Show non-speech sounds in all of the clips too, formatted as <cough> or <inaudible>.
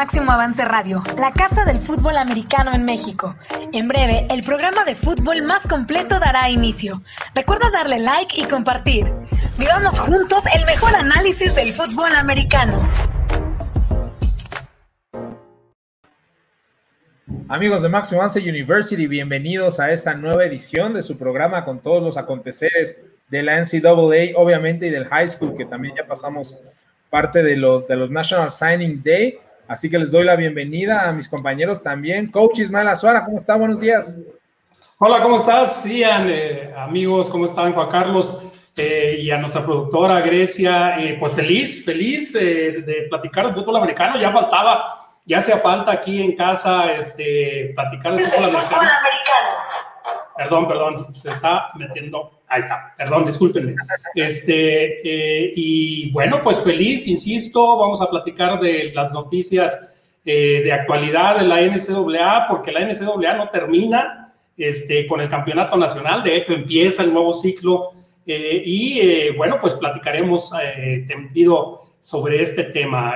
Máximo Avance Radio, la casa del fútbol americano en México. En breve, el programa de fútbol más completo dará inicio. Recuerda darle like y compartir. Vivamos juntos el mejor análisis del fútbol americano. Amigos de Máximo Avance University, bienvenidos a esta nueva edición de su programa con todos los aconteceres de la NCAA, obviamente, y del high school, que también ya pasamos parte de los, de los National Signing Day. Así que les doy la bienvenida a mis compañeros también. Coach Ismael Azuara, ¿cómo está? Buenos días. Hola, ¿cómo estás? Ian, eh, amigos, ¿cómo están? Juan Carlos eh, y a nuestra productora Grecia. Eh, pues feliz, feliz de platicar de fútbol americano. Ya faltaba, ya hacía falta aquí en casa este, platicar de fútbol americano. Perdón, perdón, se está metiendo Ahí está, perdón, discúlpenme. Este, eh, y bueno, pues feliz, insisto, vamos a platicar de las noticias eh, de actualidad de la NCAA, porque la NCAA no termina este, con el campeonato nacional, de hecho empieza el nuevo ciclo eh, y bueno, pues platicaremos tendido sobre este tema.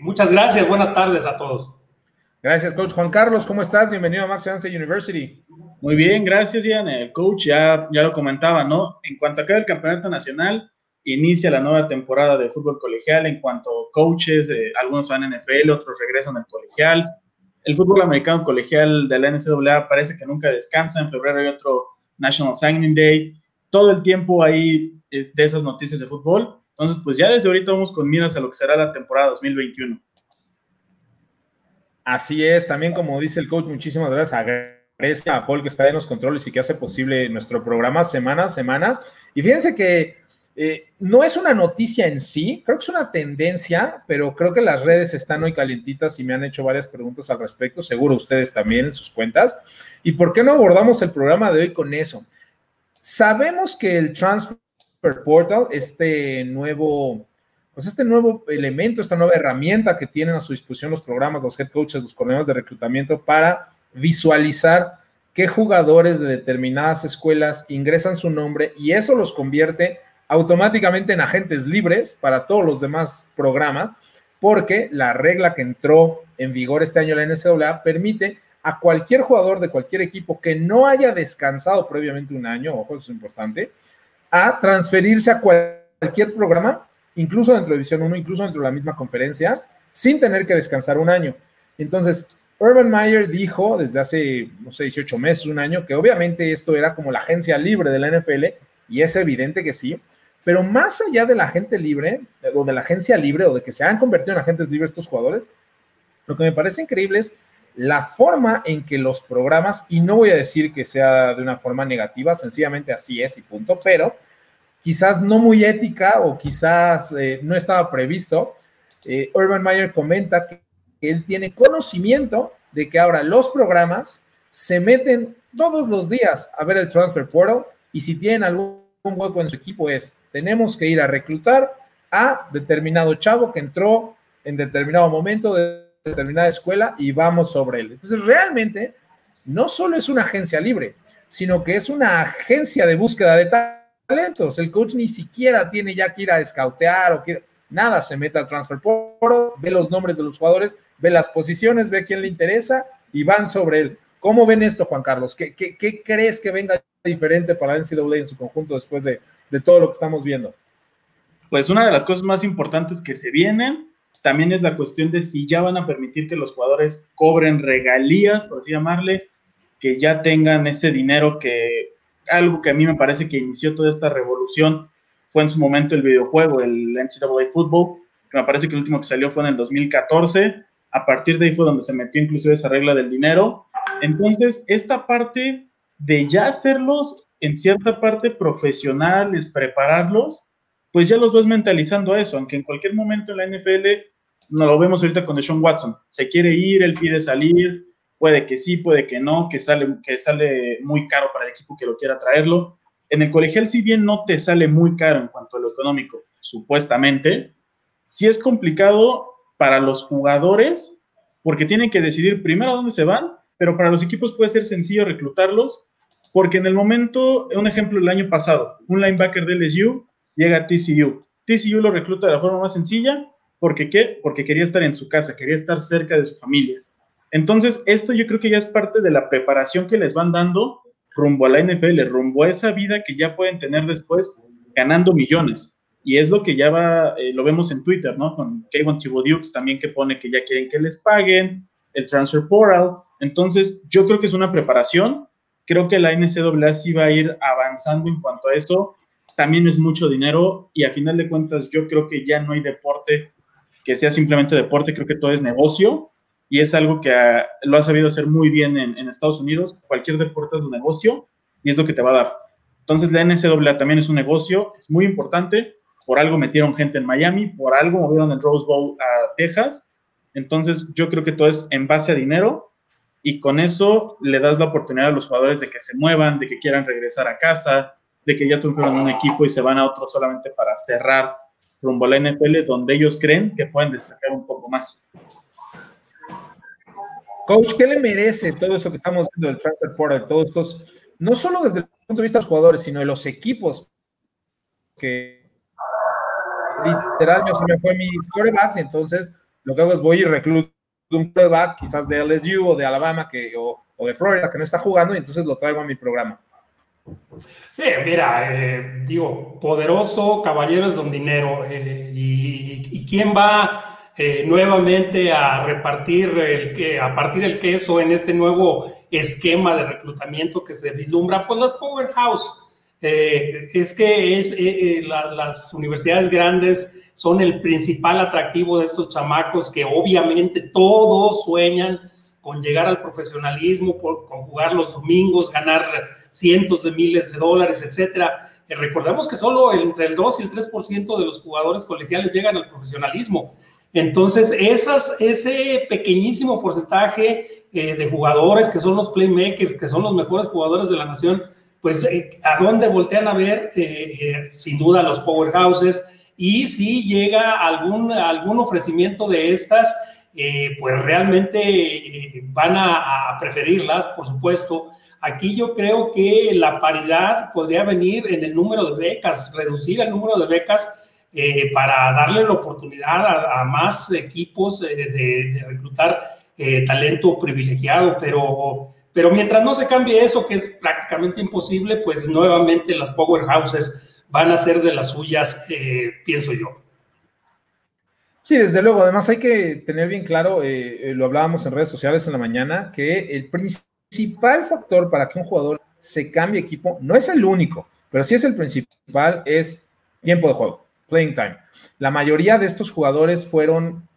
muchas gracias, buenas tardes a todos. Gracias, coach. Juan Carlos, ¿cómo estás? Bienvenido a Max University. Muy bien, gracias, Ian. El coach ya, ya lo comentaba, ¿no? En cuanto a el campeonato nacional, inicia la nueva temporada de fútbol colegial. En cuanto a coaches, eh, algunos van a NFL, otros regresan al colegial. El fútbol americano colegial de la NCAA parece que nunca descansa. En febrero hay otro National Signing Day. Todo el tiempo hay de esas noticias de fútbol. Entonces, pues ya desde ahorita vamos con miras a lo que será la temporada 2021. Así es, también como dice el coach, muchísimas gracias a Paul que está en los controles y que hace posible nuestro programa semana a semana. Y fíjense que eh, no es una noticia en sí, creo que es una tendencia, pero creo que las redes están hoy calientitas y me han hecho varias preguntas al respecto, seguro ustedes también en sus cuentas. ¿Y por qué no abordamos el programa de hoy con eso? Sabemos que el Transfer Portal, este nuevo, pues este nuevo elemento, esta nueva herramienta que tienen a su disposición los programas, los head coaches, los coordinadores de reclutamiento para visualizar qué jugadores de determinadas escuelas ingresan su nombre y eso los convierte automáticamente en agentes libres para todos los demás programas, porque la regla que entró en vigor este año en la NCAA permite a cualquier jugador de cualquier equipo que no haya descansado previamente un año, ojo, eso es importante, a transferirse a cualquier programa, incluso dentro de División 1, incluso dentro de la misma conferencia, sin tener que descansar un año. Entonces, Urban Meyer dijo desde hace, no sé, 18 meses, un año, que obviamente esto era como la agencia libre de la NFL, y es evidente que sí, pero más allá de la gente libre, o de la agencia libre, o de que se han convertido en agentes libres estos jugadores, lo que me parece increíble es la forma en que los programas, y no voy a decir que sea de una forma negativa, sencillamente así es y punto, pero quizás no muy ética o quizás eh, no estaba previsto. Eh, Urban Meyer comenta que él tiene conocimiento de que ahora los programas se meten todos los días a ver el transfer portal y si tienen algún hueco en su equipo es, tenemos que ir a reclutar a determinado chavo que entró en determinado momento de determinada escuela y vamos sobre él. Entonces, realmente, no solo es una agencia libre, sino que es una agencia de búsqueda de talentos. El coach ni siquiera tiene ya que ir a escautear o que nada, se mete al transfer portal, ve los nombres de los jugadores ve las posiciones, ve quién le interesa y van sobre él. ¿Cómo ven esto, Juan Carlos? ¿Qué, crees que venga diferente para NCAA en su conjunto después de, todo lo que estamos viendo? Pues una de las cosas más importantes que se vienen también es la cuestión de si ya van a permitir que los jugadores cobren regalías, por así llamarle, que ya tengan ese dinero que algo que a mí me parece que inició toda esta revolución fue en su momento el videojuego, el NCAA Football, que me parece que el último que salió fue en el 2014, a partir de ahí fue donde se metió inclusive esa regla del dinero. Entonces, esta parte de ya hacerlos en cierta parte profesionales, prepararlos, pues ya los vas mentalizando a eso, aunque en cualquier momento en la NFL, no lo vemos ahorita con Deshaun Watson, se quiere ir, él pide salir, puede que sí, puede que no, que sale, que sale muy caro para el equipo que lo quiera traerlo. En el colegial, si bien no te sale muy caro en cuanto a lo económico, supuestamente, sí es complicado para los jugadores, porque tienen que decidir primero dónde se van, pero para los equipos puede ser sencillo reclutarlos, porque en el momento, un ejemplo el año pasado, un linebacker de LSU llega a TCU. TCU lo recluta de la forma más sencilla, porque qué? Porque quería estar en su casa, quería estar cerca de su familia. Entonces, esto yo creo que ya es parte de la preparación que les van dando rumbo a la NFL, rumbo a esa vida que ya pueden tener después ganando millones. Y es lo que ya va, eh, lo vemos en Twitter, ¿no? Con Kevin Dukes también que pone que ya quieren que les paguen, el transfer portal. Entonces, yo creo que es una preparación. Creo que la NCAA sí va a ir avanzando en cuanto a eso. También es mucho dinero y a final de cuentas yo creo que ya no hay deporte que sea simplemente deporte, creo que todo es negocio y es algo que ah, lo ha sabido hacer muy bien en, Estados Unidos. Cualquier deporte es un negocio y es lo que te va a dar. Entonces la NCAA también es un negocio, es muy importante. Por algo metieron gente en Miami, por algo movieron el Rose Bowl a Texas. Entonces yo creo que todo es en base a dinero y con eso le das la oportunidad a los jugadores de que se muevan, de que quieran regresar a casa, de que ya triunfaron un equipo y se van a otro solamente para cerrar rumbo a la NFL, donde ellos creen que pueden destacar un poco más. Coach, ¿qué le merece todo eso que estamos viendo del transfer portal, todos estos, no solo desde el punto de vista de los jugadores, sino de los equipos que literal se me fue mis quarterbacks entonces lo que hago es voy y recluto un quarterback quizás de LSU o de Alabama que, o, de Florida que no está jugando y entonces lo traigo a mi programa. Sí, mira, eh, digo, poderoso, caballeros don dinero. Eh, y, quién va eh, nuevamente a repartir, el, a partir el queso en este nuevo esquema de reclutamiento que se vislumbra? Pues las Powerhouse. es que es, las universidades grandes son el principal atractivo de estos chamacos que obviamente todos sueñan con llegar al profesionalismo, con jugar los domingos, ganar cientos de miles de dólares, etcétera. Eh, recordemos que solo entre el 2 y el 3% de los jugadores colegiales llegan al profesionalismo. Entonces, ese pequeñísimo porcentaje eh, de jugadores que son los playmakers, que son los mejores jugadores de la nación, pues eh, a dónde voltean a ver, sin duda, los powerhouses. Y si llega algún, algún ofrecimiento de estas, pues realmente van a preferirlas, por supuesto. Aquí yo creo que la paridad podría venir en el número de becas, reducir el número de becas eh, para darle la oportunidad a, más equipos eh, de, reclutar eh, talento privilegiado, pero, pero mientras no se cambie eso, que es prácticamente imposible, pues nuevamente las powerhouses van a ser de las suyas, pienso yo. Sí, desde luego. Además hay que tener bien claro, lo hablábamos en redes sociales en la mañana, que el principal factor para que un jugador se cambie equipo, no es el único, pero sí es el principal, es tiempo de juego, playing time. La mayoría de estos jugadores fueron,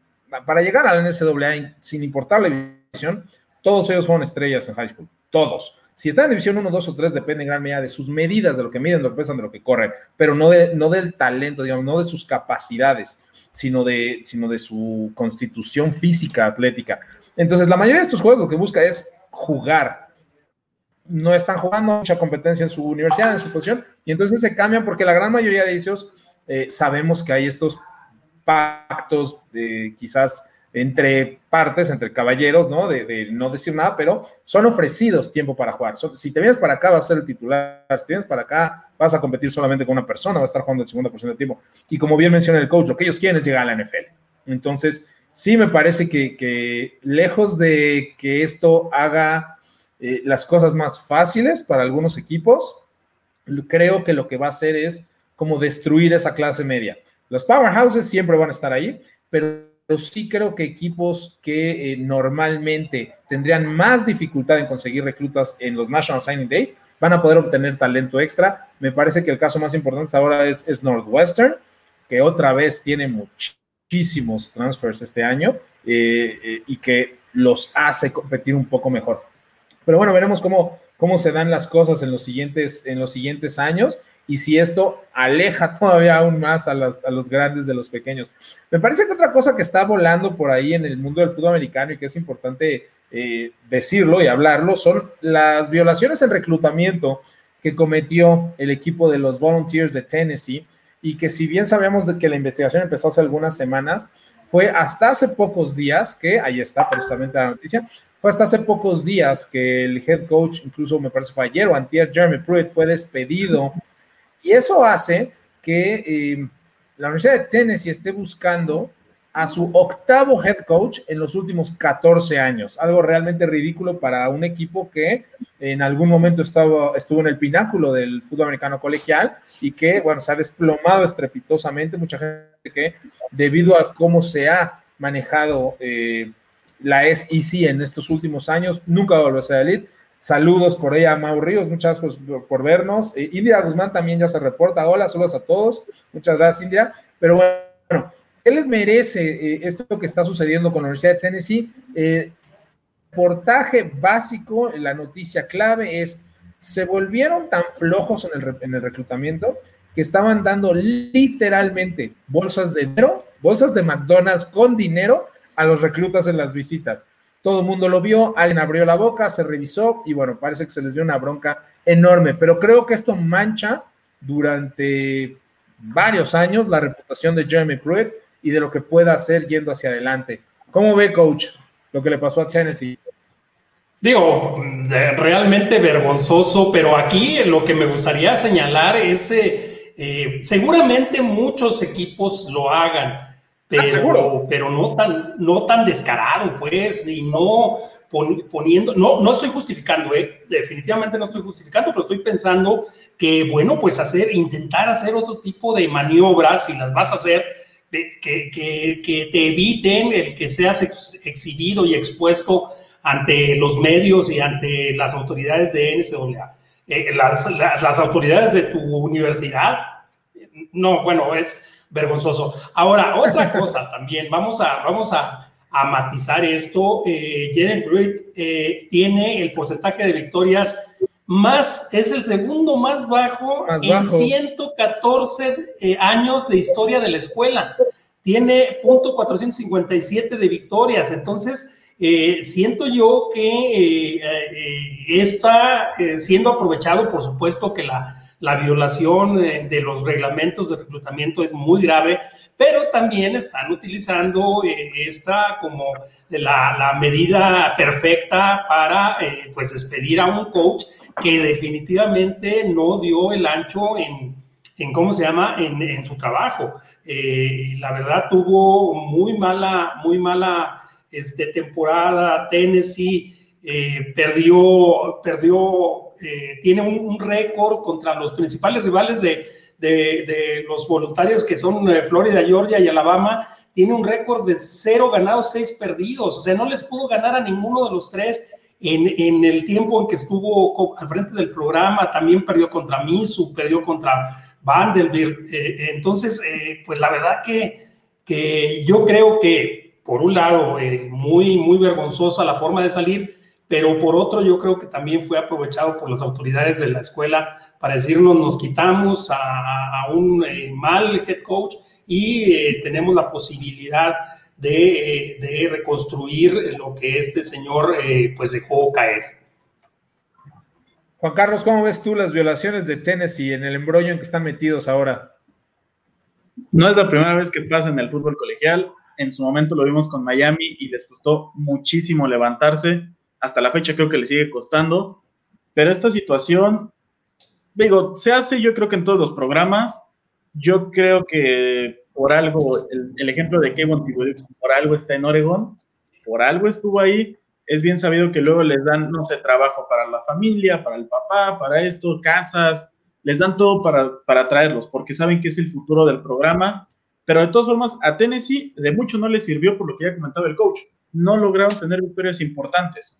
para llegar a la NCAA, sin importar la división, todos ellos fueron estrellas en high school, todos. Si están en división 1, 2 o 3, depende en gran medida de sus medidas, de lo que miden, de lo que pesan, de lo que corren, pero no, de, no del talento, digamos, no de sus capacidades, sino de, sino de su constitución física, atlética. Entonces, la mayoría de estos juegos lo que busca es jugar. No están jugando mucha competencia en su universidad, en su posición, y entonces se cambian porque la gran mayoría de ellos eh, sabemos que hay estos pactos quizás entre partes, entre caballeros, ¿no? De, no decir nada, pero son ofrecidos tiempo para jugar. si te vienes para acá, vas a ser el titular. Si te vienes para acá, vas a competir solamente con una persona, vas a estar jugando el 50% del tiempo. Y como bien menciona el coach, lo que ellos quieren es llegar a la NFL. Entonces, sí me parece que, lejos de que esto haga eh, las cosas más fáciles para algunos equipos, creo que lo que va a hacer es como destruir esa clase media. Los powerhouses siempre van a estar ahí, pero sí creo que equipos que eh, normalmente tendrían más dificultad en conseguir reclutas en los National Signing Days van a poder obtener talento extra. Me parece que el caso más importante ahora es, es Northwestern, que otra vez tiene muchísimos transfers este año eh, eh, y que los hace competir un poco mejor. Pero bueno, veremos cómo, cómo se dan las cosas en los siguientes, en los siguientes años y si esto aleja <laughs> todavía aún más a, las, a, los grandes de los pequeños. Me parece que otra cosa que está volando por ahí en el mundo del fútbol americano y que es importante eh, decirlo y hablarlo son las violaciones en reclutamiento que cometió el equipo de los Volunteers de Tennessee y que si bien sabemos de que la investigación empezó hace algunas semanas, fue hasta hace pocos días que, ahí está precisamente la noticia, fue hasta hace pocos días que el head coach, incluso me parece fue ayer o antier, Jeremy Pruitt, fue despedido. Y eso hace que eh, la Universidad de Tennessee esté buscando a su octavo head coach en los últimos 14 años. Algo realmente ridículo para un equipo que en algún momento estaba, estuvo en el pináculo del fútbol americano colegial y que, bueno, se ha desplomado estrepitosamente. Mucha gente que, debido a cómo se ha manejado eh, la SEC en estos últimos años, nunca va a volver a ser elite. Saludos por ella Mau Ríos, muchas gracias por, vernos. Eh, India Guzmán también ya se reporta. Hola, saludos a todos. Muchas gracias, India. Pero bueno, ¿Qué les merece eh, esto que está sucediendo con la Universidad de Tennessee? Eh, portaje básico, la noticia clave es, se volvieron tan flojos en el, en el reclutamiento que estaban dando literalmente bolsas de dinero, bolsas de McDonald's con dinero a los reclutas en las visitas. Todo el mundo lo vio, alguien abrió la boca, se revisó y bueno, parece que se les dio una bronca enorme, pero creo que esto mancha durante varios años la reputación de Jeremy Pruitt y de lo que pueda hacer yendo hacia adelante. ¿Cómo ve, coach, lo que le pasó a Tennessee? Digo, realmente vergonzoso, pero aquí lo que me gustaría señalar es, eh, eh, seguramente muchos equipos lo hagan, pero, pero no, tan, no tan descarado, pues, y no poniendo, no, no estoy justificando, eh, definitivamente no estoy justificando, pero estoy pensando que, bueno, pues hacer, intentar hacer otro tipo de maniobras, y las vas a hacer, que, te eviten el que seas exhibido y expuesto ante los medios y ante las autoridades de NCAA. Eh, las, autoridades de tu universidad, no, bueno, es vergonzoso. Ahora, otra cosa también, vamos a, vamos a, matizar esto. Eh, Jeren eh, tiene el porcentaje de victorias más, es el segundo más bajo, en 114 eh, años de historia de la escuela. Tiene punto 457 de victorias. Entonces, eh, siento yo que eh, está siendo aprovechado, por supuesto que la, la violación de los reglamentos de reclutamiento es muy grave, pero también están utilizando esta como la, la, medida perfecta para pues despedir a un coach que definitivamente no dio el ancho en, en ¿cómo se llama?, en, su trabajo. Eh, la verdad tuvo muy mala, muy mala este, temporada, Tennessee eh, perdió, perdió eh, tiene un, récord contra los principales rivales de, de, de, los voluntarios que son Florida, Georgia y Alabama, tiene un récord de cero ganados, seis perdidos, o sea, no les pudo ganar a ninguno de los tres en, el tiempo en que estuvo al frente del programa, también perdió contra Misu, perdió contra Vanderbilt. Eh, entonces, eh, pues la verdad que, que yo creo que, por un lado, eh, muy, muy vergonzosa la forma de salir, pero por otro yo creo que también fue aprovechado por las autoridades de la escuela para decirnos nos quitamos a, un mal head coach y tenemos la posibilidad de, reconstruir lo que este señor eh, pues dejó caer. Juan Carlos, ¿cómo ves tú las violaciones de Tennessee en el embrollo en que están metidos ahora? No es la primera vez que pasa en el fútbol colegial. En su momento lo vimos con Miami y les costó muchísimo levantarse. Hasta la fecha creo que le sigue costando. Pero esta situación, digo, se hace yo creo que en todos los programas. Yo creo que por algo, el, ejemplo de Kevin Thibodeau, por algo está en Oregon, por algo estuvo ahí, es bien sabido que luego les dan, no sé, trabajo para la familia, para el papá, para esto, casas, les dan todo para, para traerlos, porque saben que es el futuro del programa, pero de todas formas, a Tennessee de mucho no les sirvió por lo que ya comentaba el coach, no lograron tener victorias importantes.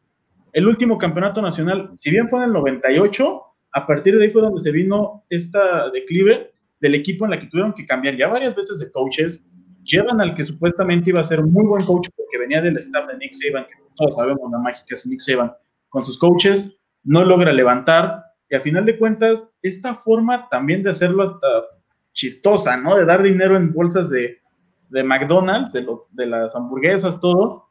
El último campeonato nacional, si bien fue en el 98, a partir de ahí fue donde se vino esta declive del equipo en la que tuvieron que cambiar ya varias veces de coaches, llevan al que supuestamente iba a ser muy buen coach porque venía del staff de Nick Saban, que todos sabemos la mágica es Nick Saban, con sus coaches, no logra levantar y a final de cuentas, esta forma también de hacerlo hasta chistosa, ¿no? De dar dinero en bolsas de, de McDonald's, de, de las hamburguesas, todo,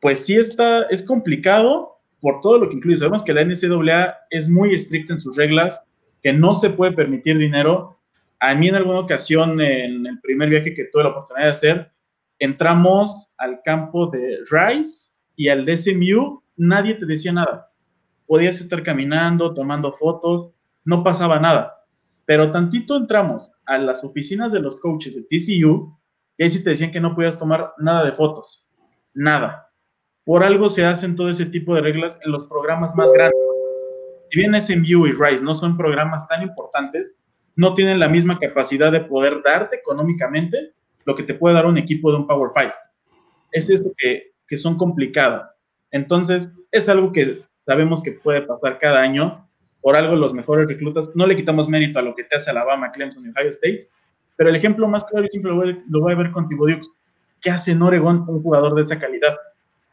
pues sí está, es complicado por todo lo que incluye. Sabemos que la NCAA es muy estricta en sus reglas, que no se puede permitir dinero a mí en alguna ocasión, en el primer viaje que tuve la oportunidad de hacer, entramos al campo de Rice y al SMU, nadie te decía nada. Podías estar caminando, tomando fotos, no pasaba nada. Pero tantito entramos a las oficinas de los coaches de TCU y ahí sí te decían que no podías tomar nada de fotos, nada. Por algo se hacen todo ese tipo de reglas en los programas más grandes. Si bien SMU y Rise no son programas tan importantes, no tienen la misma capacidad de poder darte económicamente lo que te puede dar un equipo de un Power 5. Es eso que, que son complicadas. Entonces, es algo que sabemos que puede pasar cada año. Por algo los mejores reclutas, no le quitamos mérito a lo que te hace Alabama, Clemson y Ohio State, pero el ejemplo más claro y siempre lo voy, a ver con Thibodeaux. ¿Qué hace en Oregon un jugador de esa calidad?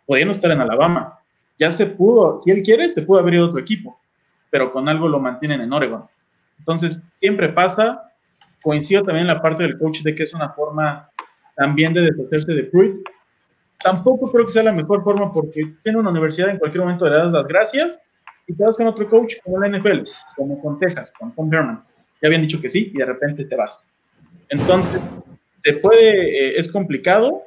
Podía no estar en Alabama. Ya se pudo, si él quiere, se pudo abrir otro equipo, pero con algo lo mantienen en Oregon. Entonces, siempre pasa. Coincido también en la parte del coach de que es una forma también de deshacerse de Pruitt. Tampoco creo que sea la mejor forma porque tiene una universidad en cualquier momento le das las gracias y te vas con otro coach como la NFL, como con Texas, con Tom Herman. Ya habían dicho que sí y de repente te vas. Entonces, se puede, eh, es complicado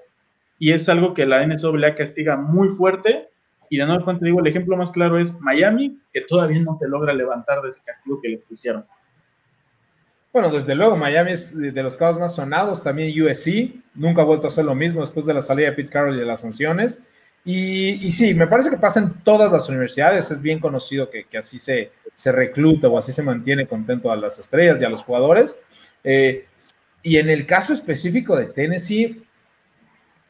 y es algo que la NCAA castiga muy fuerte. Y de nuevo, te digo, el ejemplo más claro es Miami, que todavía no se logra levantar de ese castigo que les pusieron. Bueno, desde luego, Miami es de los casos más sonados, también USC, nunca ha vuelto a hacer lo mismo después de la salida de Pete Carroll y de las sanciones. Y, sí, me parece que pasa en todas las universidades, es bien conocido que, así se, se, recluta o así se mantiene contento a las estrellas y a los jugadores. Eh, y en el caso específico de Tennessee,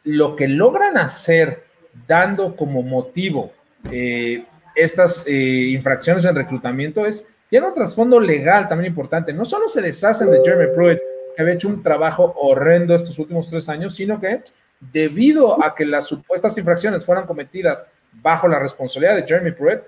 lo que logran hacer dando como motivo eh, estas eh, infracciones en reclutamiento es, tiene un trasfondo legal también importante. No solo se deshacen de Jeremy Pruitt, que había hecho un trabajo horrendo estos últimos tres años, sino que debido a que las supuestas infracciones fueran cometidas bajo la responsabilidad de Jeremy Pruitt,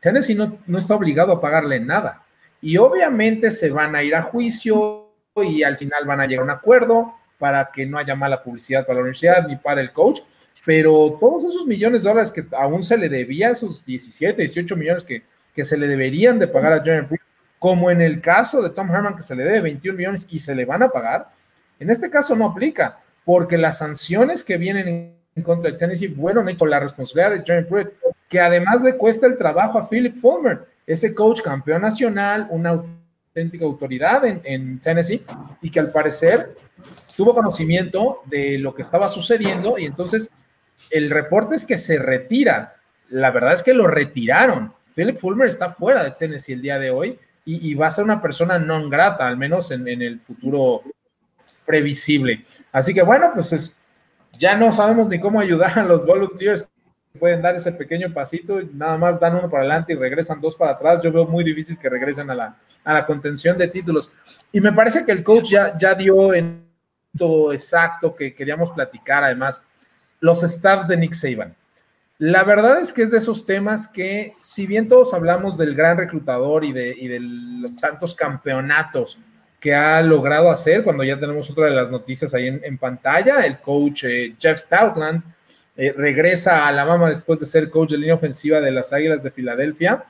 Tennessee no, no está obligado a pagarle nada. Y obviamente se van a ir a juicio, y al final van a llegar a un acuerdo para que no haya mala publicidad para la universidad ni para el coach, pero todos esos millones de dólares que aún se le debía, esos 17, 18 millones que, que se le deberían de pagar a Jeremy Pruitt, como en el caso de Tom Herman que se le debe 21 millones y se le van a pagar, en este caso no aplica, porque las sanciones que vienen en contra de Tennessee fueron hechas por la responsabilidad de Jeremy Pruitt, que además le cuesta el trabajo a Philip Fulmer, ese coach campeón nacional, un auténtica autoridad en, Tennessee y que al parecer tuvo conocimiento de lo que estaba sucediendo y entonces el reporte es que se retira. La verdad es que lo retiraron. Philip Fulmer está fuera de Tennessee el día de hoy y, va a ser una persona non grata, al menos en, el futuro previsible. Así que bueno, pues ya no sabemos ni cómo ayudar a los volunteers pueden dar ese pequeño pasito nada más dan uno para adelante y regresan dos para atrás. Yo veo muy difícil que regresen a la, a la contención de títulos. Y me parece que el coach ya, ya dio en todo exacto que queríamos platicar, además, los staffs de Nick Saban. La verdad es que es de esos temas que, si bien todos hablamos del gran reclutador y de, y de tantos campeonatos que ha logrado hacer, cuando ya tenemos otra de las noticias ahí en, pantalla, el coach eh, Jeff Stoutland, eh, regresa a la mama después de ser coach de línea ofensiva de las Águilas de Filadelfia.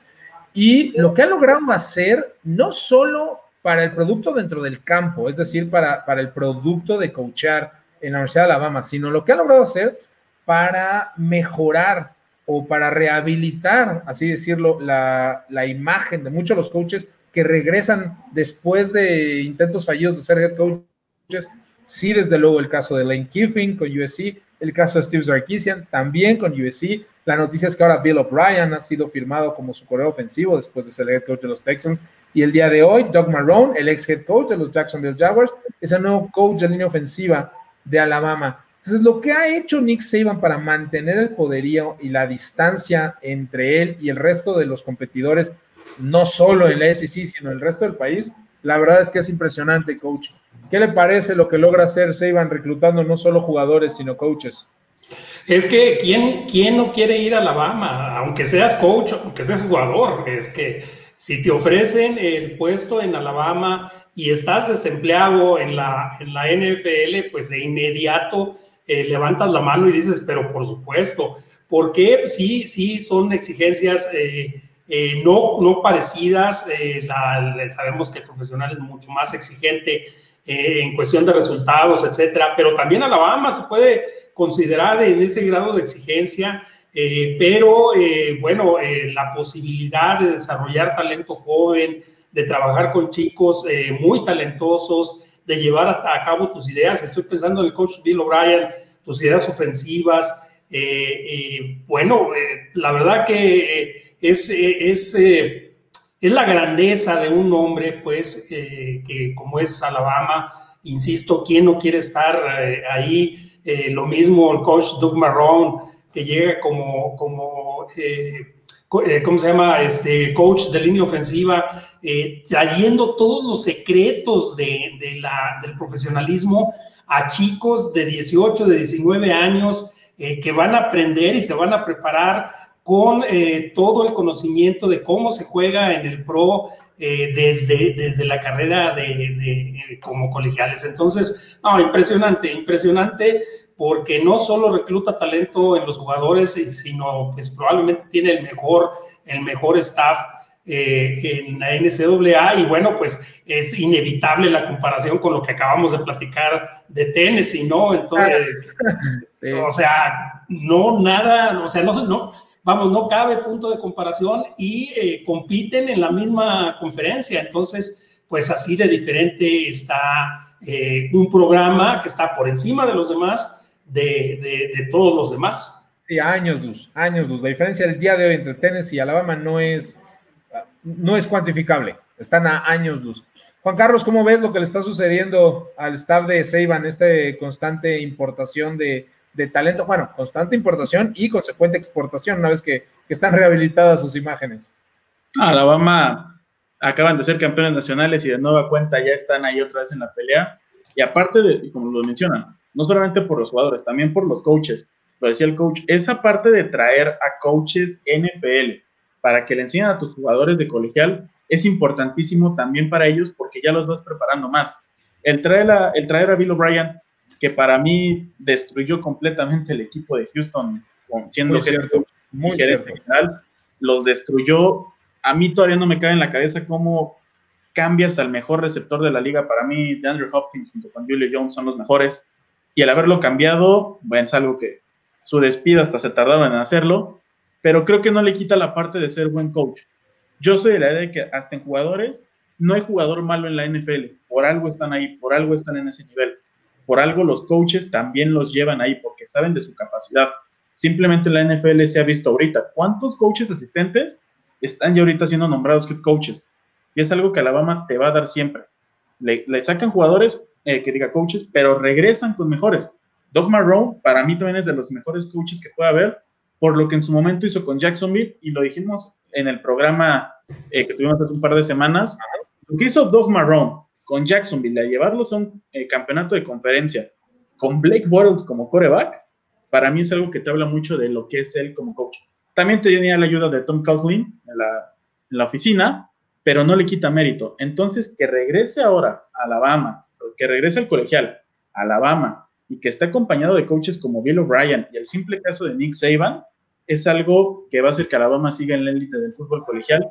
Y lo que ha logrado hacer, no solo para el producto dentro del campo, es decir, para, para el producto de coachar en la Universidad de Alabama, sino lo que ha logrado hacer para mejorar o para rehabilitar, así decirlo, la, la imagen de muchos de los coaches que regresan después de intentos fallidos de ser head coaches. Sí, desde luego el caso de Lane Kiffin con USC, el caso de Steve Sarkisian, también con USC. La noticia es que ahora Bill O'Brien ha sido firmado como su correo ofensivo después de ser head coach de los Texans. Y el día de hoy, Doug Marrone, el ex head coach de los Jacksonville Jaguars, es el nuevo coach de línea ofensiva de Alabama. Entonces, lo que ha hecho Nick Saban para mantener el poderío y la distancia entre él y el resto de los competidores, no solo en la SEC, sino en el resto del país, la verdad es que es impresionante, coach. ¿Qué le parece lo que logra hacer Saban reclutando no solo jugadores, sino coaches? Es que, ¿quién, ¿quién no quiere ir a Alabama? Aunque seas coach, aunque seas jugador, es que si te ofrecen el puesto en Alabama y estás desempleado en la, en la NFL, pues de inmediato eh, levantas la mano y dices, pero por supuesto, porque sí, sí son exigencias eh, eh, no, no parecidas, sabemos que el profesional es mucho más exigente eh, en cuestión de resultados, etcétera. Pero también Alabama se puede considerar en ese grado de exigencia, eh, pero eh, bueno, la posibilidad de desarrollar talento joven, de trabajar con chicos muy talentosos de llevar a, cabo tus ideas. Estoy pensando en el coach Bill O'Brien, tus ideas ofensivas. Eh, bueno, la verdad que es, es, es, la grandeza de un hombre, pues, que como es Alabama, insisto, ¿quién no quiere estar ahí? lo mismo el coach Doug Marrone, que llega como, como eh, ¿cómo se llama? Este coach de línea ofensiva, eh, trayendo todos los secretos de, del profesionalismo a chicos de 18, de 19 años eh, que van a aprender y se van a preparar con todo el conocimiento de cómo se juega en el pro desde, desde la carrera de, como colegiales. Entonces, no, impresionante, impresionante porque no solo recluta talento en los jugadores, sino pues probablemente tiene el mejor, el mejor staff eh, en la NCAA y bueno, pues es inevitable la comparación con lo que acabamos de platicar de Tennessee, ¿no? Entonces, <laughs> o sea, no nada, o sea, no, no, vamos, no cabe punto de comparación y eh, compiten en la misma conferencia, entonces, pues así de diferente está eh, un programa que está por encima de los demás de, de, todos los demás. Sí, años luz, años luz. La diferencia del día de hoy entre Tennessee y Alabama no es, no es cuantificable, están a años luz. Juan Carlos, ¿cómo ves lo que le está sucediendo al staff de Seiban, esta constante importación de, de, talento? Bueno, constante importación y consecuente exportación, una vez que, que están rehabilitadas sus imágenes. Alabama acaban de ser campeones nacionales y de nueva cuenta ya están ahí otra vez en la pelea. Y aparte de, como lo mencionan, no solamente por los jugadores, también por los coaches. Lo decía el coach, esa parte de traer a coaches NFL para que le enseñen a tus jugadores de colegial es importantísimo también para ellos porque ya los vas preparando más. El traer a, el traer a Bill O'Brien, que para mí destruyó completamente el equipo de Houston, siendo muy cierto, muy cierto. General, los destruyó. A mí todavía no me cae en la cabeza cómo cambias al mejor receptor de la liga. Para mí, DeAndre Hopkins junto con Julio Jones son los mejores y al haberlo cambiado, bueno, es algo que su despido hasta se tardaron en hacerlo, pero creo que no le quita la parte de ser buen coach. Yo soy de la idea de que hasta en jugadores no hay jugador malo en la NFL, por algo están ahí, por algo están en ese nivel, por algo los coaches también los llevan ahí porque saben de su capacidad. Simplemente la NFL se ha visto ahorita. ¿Cuántos coaches asistentes están ya ahorita siendo nombrados head coaches? Y es algo que Alabama te va a dar siempre. Le, sacan jugadores eh, que diga coaches, pero regresan con mejores. Doug Marrone, para mí también es de los mejores coaches que puede haber, por lo que en su momento hizo con Jacksonville, y lo dijimos en el programa eh, que tuvimos hace un par de semanas, lo hizo Doug Marrone con Jacksonville, a llevarlos a un eh, campeonato de conferencia, con Blake Bortles como coreback, para mí es algo que te habla mucho de lo que es él como coach. También tenía la ayuda de Tom Coughlin en la, en la oficina, pero no le quita mérito. Entonces, que regrese ahora a Alabama, que regrese al colegial, Alabama, y que esté acompañado de coaches como Bill O'Brien y el simple caso de Nick Saban, es algo que va a hacer que Alabama siga en la élite del fútbol colegial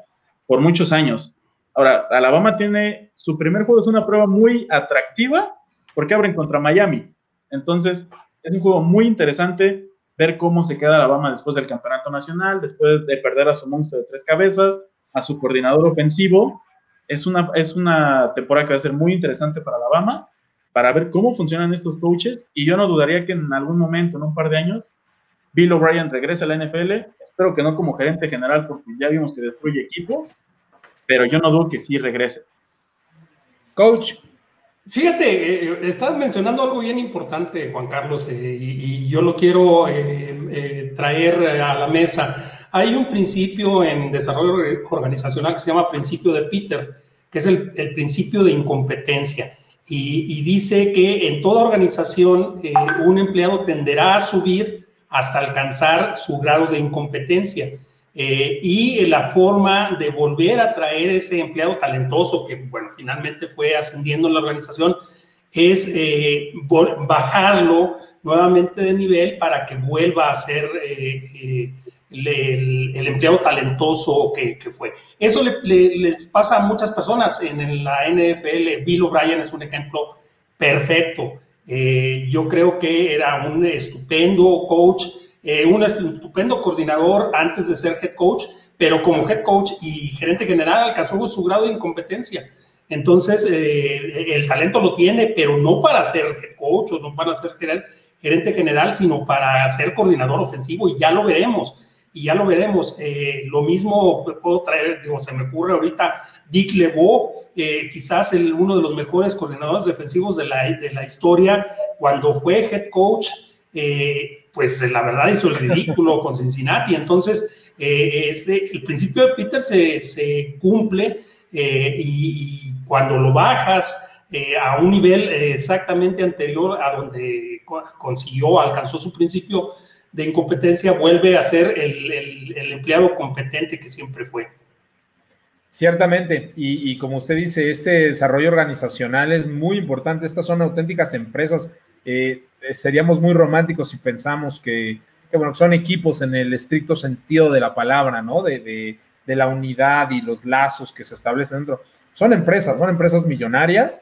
por muchos años. Ahora, Alabama tiene su primer juego, es una prueba muy atractiva porque abren contra Miami. Entonces, es un juego muy interesante ver cómo se queda Alabama después del campeonato nacional, después de perder a su monstruo de tres cabezas, a su coordinador ofensivo. Es una, es una temporada que va a ser muy interesante para Alabama, para ver cómo funcionan estos coaches, y yo no dudaría que en algún momento, en un par de años, Bill O'Brien regrese a la NFL, espero que no como gerente general, porque ya vimos que destruye equipos, pero yo no dudo que sí regrese. Coach. Fíjate, eh, eh, estás mencionando algo bien importante, Juan Carlos, eh, y, yo lo quiero traer a la mesa. Hay un principio en desarrollo organizacional que se llama principio de Peter, que es el, principio de incompetencia. Y, dice que en toda organización eh, un empleado tenderá a subir hasta alcanzar su grado de incompetencia. Eh, y la forma de volver a traer ese empleado talentoso que, bueno, finalmente fue ascendiendo en la organización, es eh, bajarlo nuevamente de nivel para que vuelva a ser el, empleado talentoso que, fue. Eso le, pasa a muchas personas en, la NFL. Bill O'Brien es un ejemplo perfecto. Eh, yo creo que era un estupendo coach, eh, un estupendo coordinador antes de ser head coach, pero como head coach y gerente general alcanzó su grado de incompetencia. Entonces, eh, el talento lo tiene, pero no para ser head coach o no para ser gerente general, sino para ser coordinador ofensivo y ya lo veremos. Y ya lo veremos. Eh, lo mismo puedo traer, digo, se me ocurre ahorita Dick eh, quizás uno de los mejores coordinadores defensivos de la, de la historia, cuando fue head coach, pues la verdad hizo el ridículo <laughs> con Cincinnati. Entonces, el principio de Peter se, se cumple y cuando lo bajas eh, a un nivel eh, exactamente anterior a donde consiguió, alcanzó su principio de incompetencia, vuelve a ser el, empleado competente que siempre fue. Ciertamente, y, como usted dice, este desarrollo organizacional es muy importante, estas son auténticas empresas. Eh, seríamos muy románticos si pensamos que, bueno, son equipos en el estricto sentido de la palabra, ¿no? de la unidad y los lazos que se establecen dentro son empresas, son empresas millonarias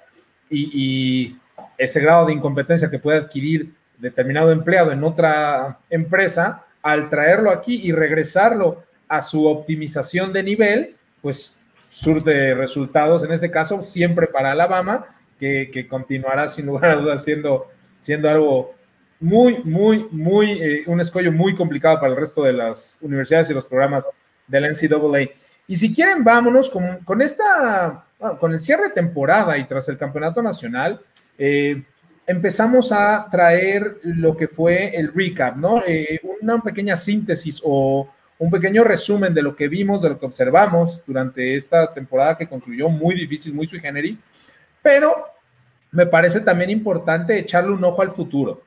y, ese grado de incompetencia que puede adquirir determinado empleado en otra empresa, al traerlo aquí y regresarlo a su optimización de nivel, pues surte resultados, en este caso, siempre para Alabama, que, continuará sin lugar a dudas siendo, siendo algo muy, muy, muy, eh, un escollo muy complicado para el resto de las universidades y los programas de la NCAA. Y si quieren, vámonos con, esta, con el cierre de temporada y tras el campeonato nacional, eh, empezamos a traer lo que fue el recap, ¿no? Eh, una pequeña síntesis o un pequeño resumen de lo que vimos, de lo que observamos durante esta temporada que concluyó muy difícil, muy sui generis, pero me parece también importante echarle un ojo al futuro.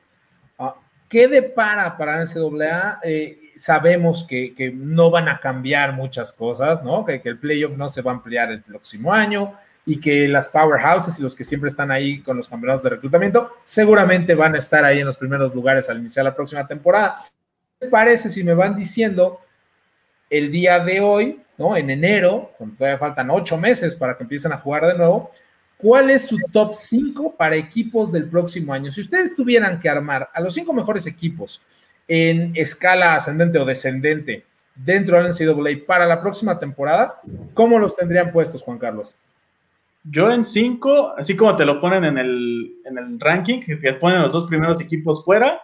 Ah, ¿Qué depara para NCAA? Eh, sabemos que, no van a cambiar muchas cosas, ¿no? Que, el playoff no se va a ampliar el próximo año y que las powerhouses y los que siempre están ahí con los campeonatos de reclutamiento seguramente van a estar ahí en los primeros lugares al iniciar la próxima temporada. ¿Qué parece si me van diciendo el día de hoy, ¿no? En enero, cuando todavía faltan ocho meses para que empiecen a jugar de nuevo, ¿cuál es su top 5 para equipos del próximo año? Si ustedes tuvieran que armar a los cinco mejores equipos en escala ascendente o descendente dentro del NCAA para la próxima temporada, ¿cómo los tendrían puestos, Juan Carlos? Yo en 5, así como te lo ponen en el, en el ranking, que te ponen los dos primeros equipos fuera,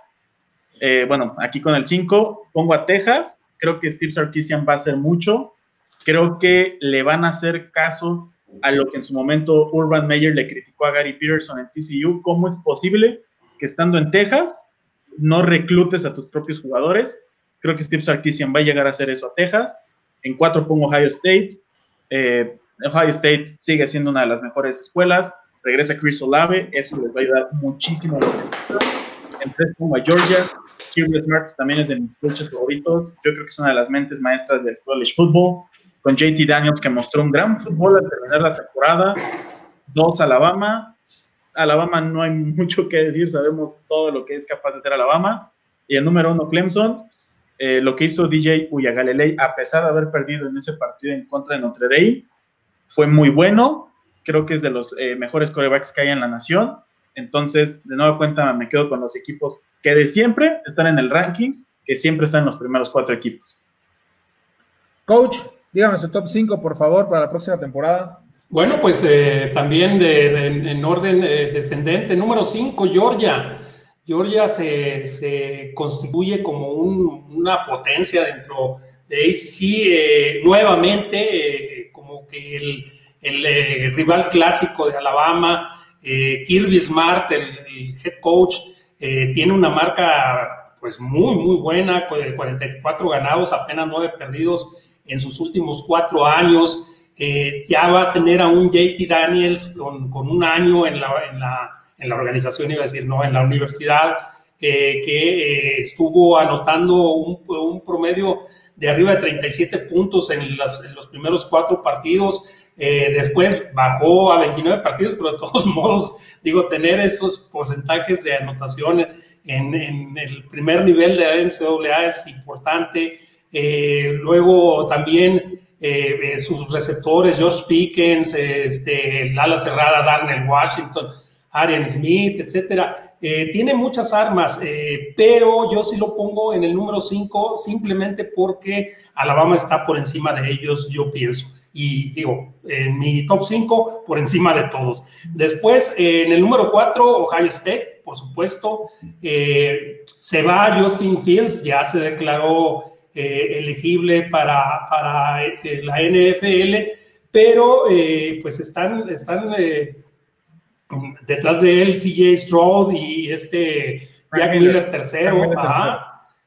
eh, bueno, aquí con el 5 pongo a Texas, creo que Steve Sarkisian va a hacer mucho, creo que le van a hacer caso a lo que en su momento Urban Meyer le criticó a Gary Peterson en TCU, ¿cómo es posible que estando en Texas no reclutes a tus propios jugadores. Creo que Steve Sarkisian va a llegar a hacer eso a Texas. En cuatro pongo Ohio State. Eh, Ohio State sigue siendo una de las mejores escuelas. Regresa Chris Olave, eso les va a ayudar muchísimo. En tres pongo a Georgia. Kirby Smart también es de mis coaches favoritos. Yo creo que es una de las mentes maestras del college football. Con JT Daniels, que mostró un gran fútbol al terminar la temporada. Dos Alabama, Alabama no hay mucho que decir, sabemos todo lo que es capaz de hacer Alabama. Y el número uno, Clemson, eh, lo que hizo DJ Uyagalelei, a pesar de haber perdido en ese partido en contra de Notre Dame, fue muy bueno. Creo que es de los eh, mejores corebacks que hay en la nación. Entonces, de nueva cuenta, me quedo con los equipos que de siempre están en el ranking, que siempre están en los primeros cuatro equipos. Coach, dígame su top 5, por favor, para la próxima temporada. Bueno, pues eh, también de, en orden eh, descendente, número 5, Georgia. Georgia se, constituye como una potencia dentro de ACC eh, nuevamente, como que el, rival clásico de Alabama, Kirby Smart, el, head coach, tiene una marca pues muy, muy buena, 44 ganados, apenas 9 perdidos en sus últimos cuatro años. Eh, ya va a tener a un JT Daniels con, con un año en la, en, la, en la, organización, iba a decir, no, en la universidad, eh, que eh, estuvo anotando un, un, promedio de arriba de 37 puntos en, las, en los primeros cuatro partidos. después bajó a 29 partidos, pero de todos <laughs> modos, digo, tener esos porcentajes de anotación en el primer nivel de la NCAA es importante. Luego también eh, eh, sus receptores, Josh Pickens, este, el cerrada Darnell Washington, Arian Smith, etcétera. Eh, tiene muchas armas, pero yo sí lo pongo en el número 5 simplemente porque Alabama está por encima de ellos, yo pienso. y digo, en mi top 5 por encima de todos. Después, en el número 4, Ohio State, por supuesto, eh, se va Justin Fields, ya se declaró eh, elegible para, para eh, la NFL, pero pues están, están detrás de él CJ Stroud y este Jack Miller tercero,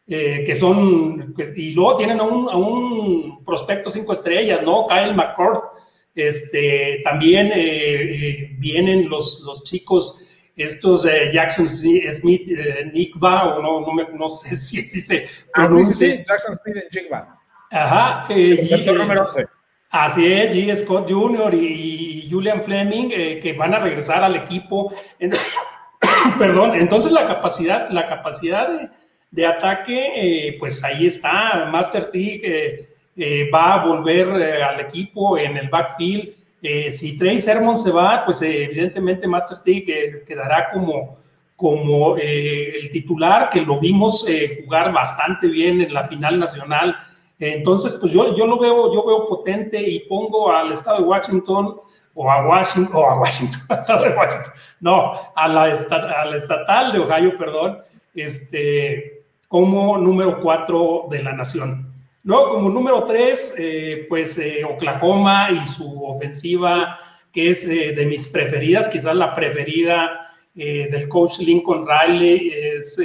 que son, pues, y luego tienen a un, a un, prospecto cinco estrellas, ¿no? Kyle McCord, este, también vienen los, los chicos estos eh, Jackson Smith, eh, Nick o no, no, me, no sé <laughs> si, si se ah, pronuncia. Jackson Smith y Nick Ajá. Eh, el número 11. Así es, G. Scott Jr. y, Julian Fleming, eh, que van a regresar al equipo. <coughs> perdón, entonces la capacidad, la capacidad de, de ataque, pues ahí está. Master T va a volver al equipo en el backfield eh, si Trey Sermon se va, pues eh, evidentemente Master T quedará como, como eh, el titular, que lo vimos jugar bastante bien en la final nacional. entonces, pues yo, yo lo veo, yo veo potente y pongo al estado de Washington o a Washington, o a Washington, <laughs> de Washington, no, a la, a la estatal de Ohio, perdón, este, como número cuatro de la nación. Luego, como número tres, eh, pues eh, Oklahoma y su ofensiva, que es eh, de mis preferidas, quizás la preferida del coach Lincoln Riley. Es,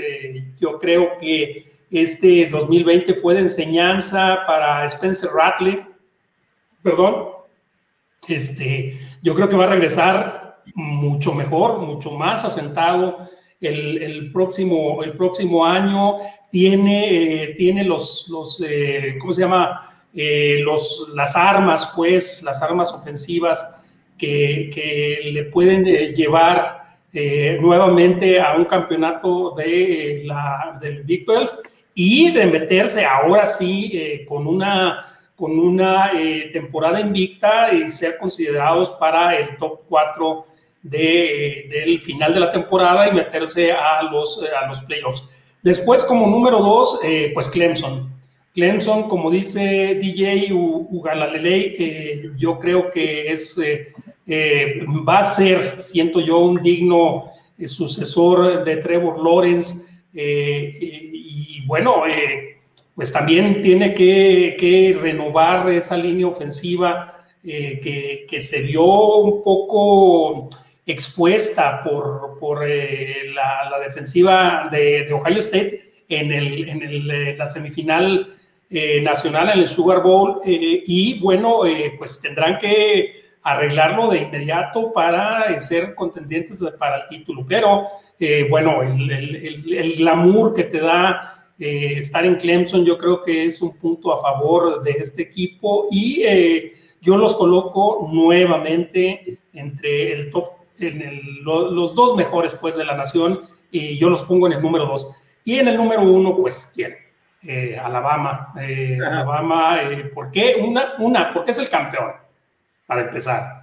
yo creo que este 2020 fue de enseñanza para Spencer Ratley. Perdón. Este, yo creo que va a regresar mucho mejor, mucho más asentado el, próximo, el próximo año tiene, eh, tiene los, los eh, ¿cómo se llama? Eh, los, las armas, pues, las armas ofensivas que, que le pueden llevar nuevamente a un campeonato de, la, del Big 12 y de meterse ahora sí con una, con una temporada invicta y ser considerados para el top 4 de, del final de la temporada y meterse a los, a los playoffs. Después, como número dos, eh, pues Clemson. Clemson, como dice DJ Ugalalelei, eh, yo creo que es, eh, va a ser, siento yo, un digno sucesor de Trevor Lawrence. y bueno, pues también tiene que, renovar esa línea ofensiva que, se vio un poco expuesta por, por eh, la, defensiva de, Ohio State en, el, en el, eh, la semifinal eh, nacional en el Sugar Bowl y bueno, pues tendrán que arreglarlo de inmediato para ser contendientes para el título. Pero bueno, el, el, el, glamour que te da estar en Clemson yo creo que es un punto a favor de este equipo y yo los coloco nuevamente entre el top en los dos mejores pues de la nación y yo los pongo en el número dos. Y en el número uno, pues, ¿quién? Eh, Alabama. Eh, Alabama, eh, ¿por qué? Una, una, porque es el campeón, para empezar.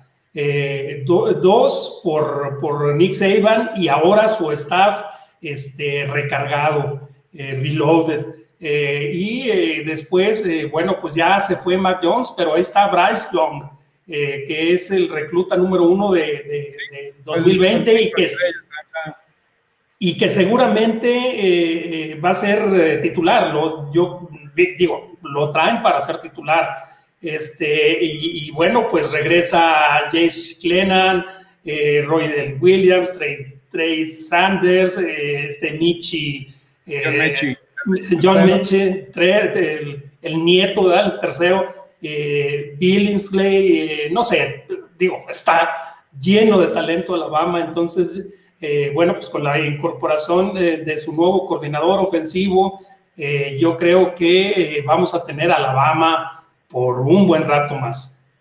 dos, por, por Nick Saban y ahora su staff este, recargado, reloaded. y después, bueno, pues ya se fue Mac Jones, pero ahí está Bryce Young, eh, que es el recluta número uno de, 2020 y que, y que seguramente eh, eh, va a ser titular. Lo, yo digo, lo traen para ser titular. Este, y, bueno, pues regresa Jace Clennan, Roy Del Williams, Trey, Sanders, este Michi. John Meche. el, nieto, del tercero eh, Billingsley, eh, no sé, digo, está lleno de talento Alabama, entonces, eh, bueno, pues con la incorporación de su nuevo coordinador ofensivo, yo creo que vamos a tener Alabama por un buen rato más.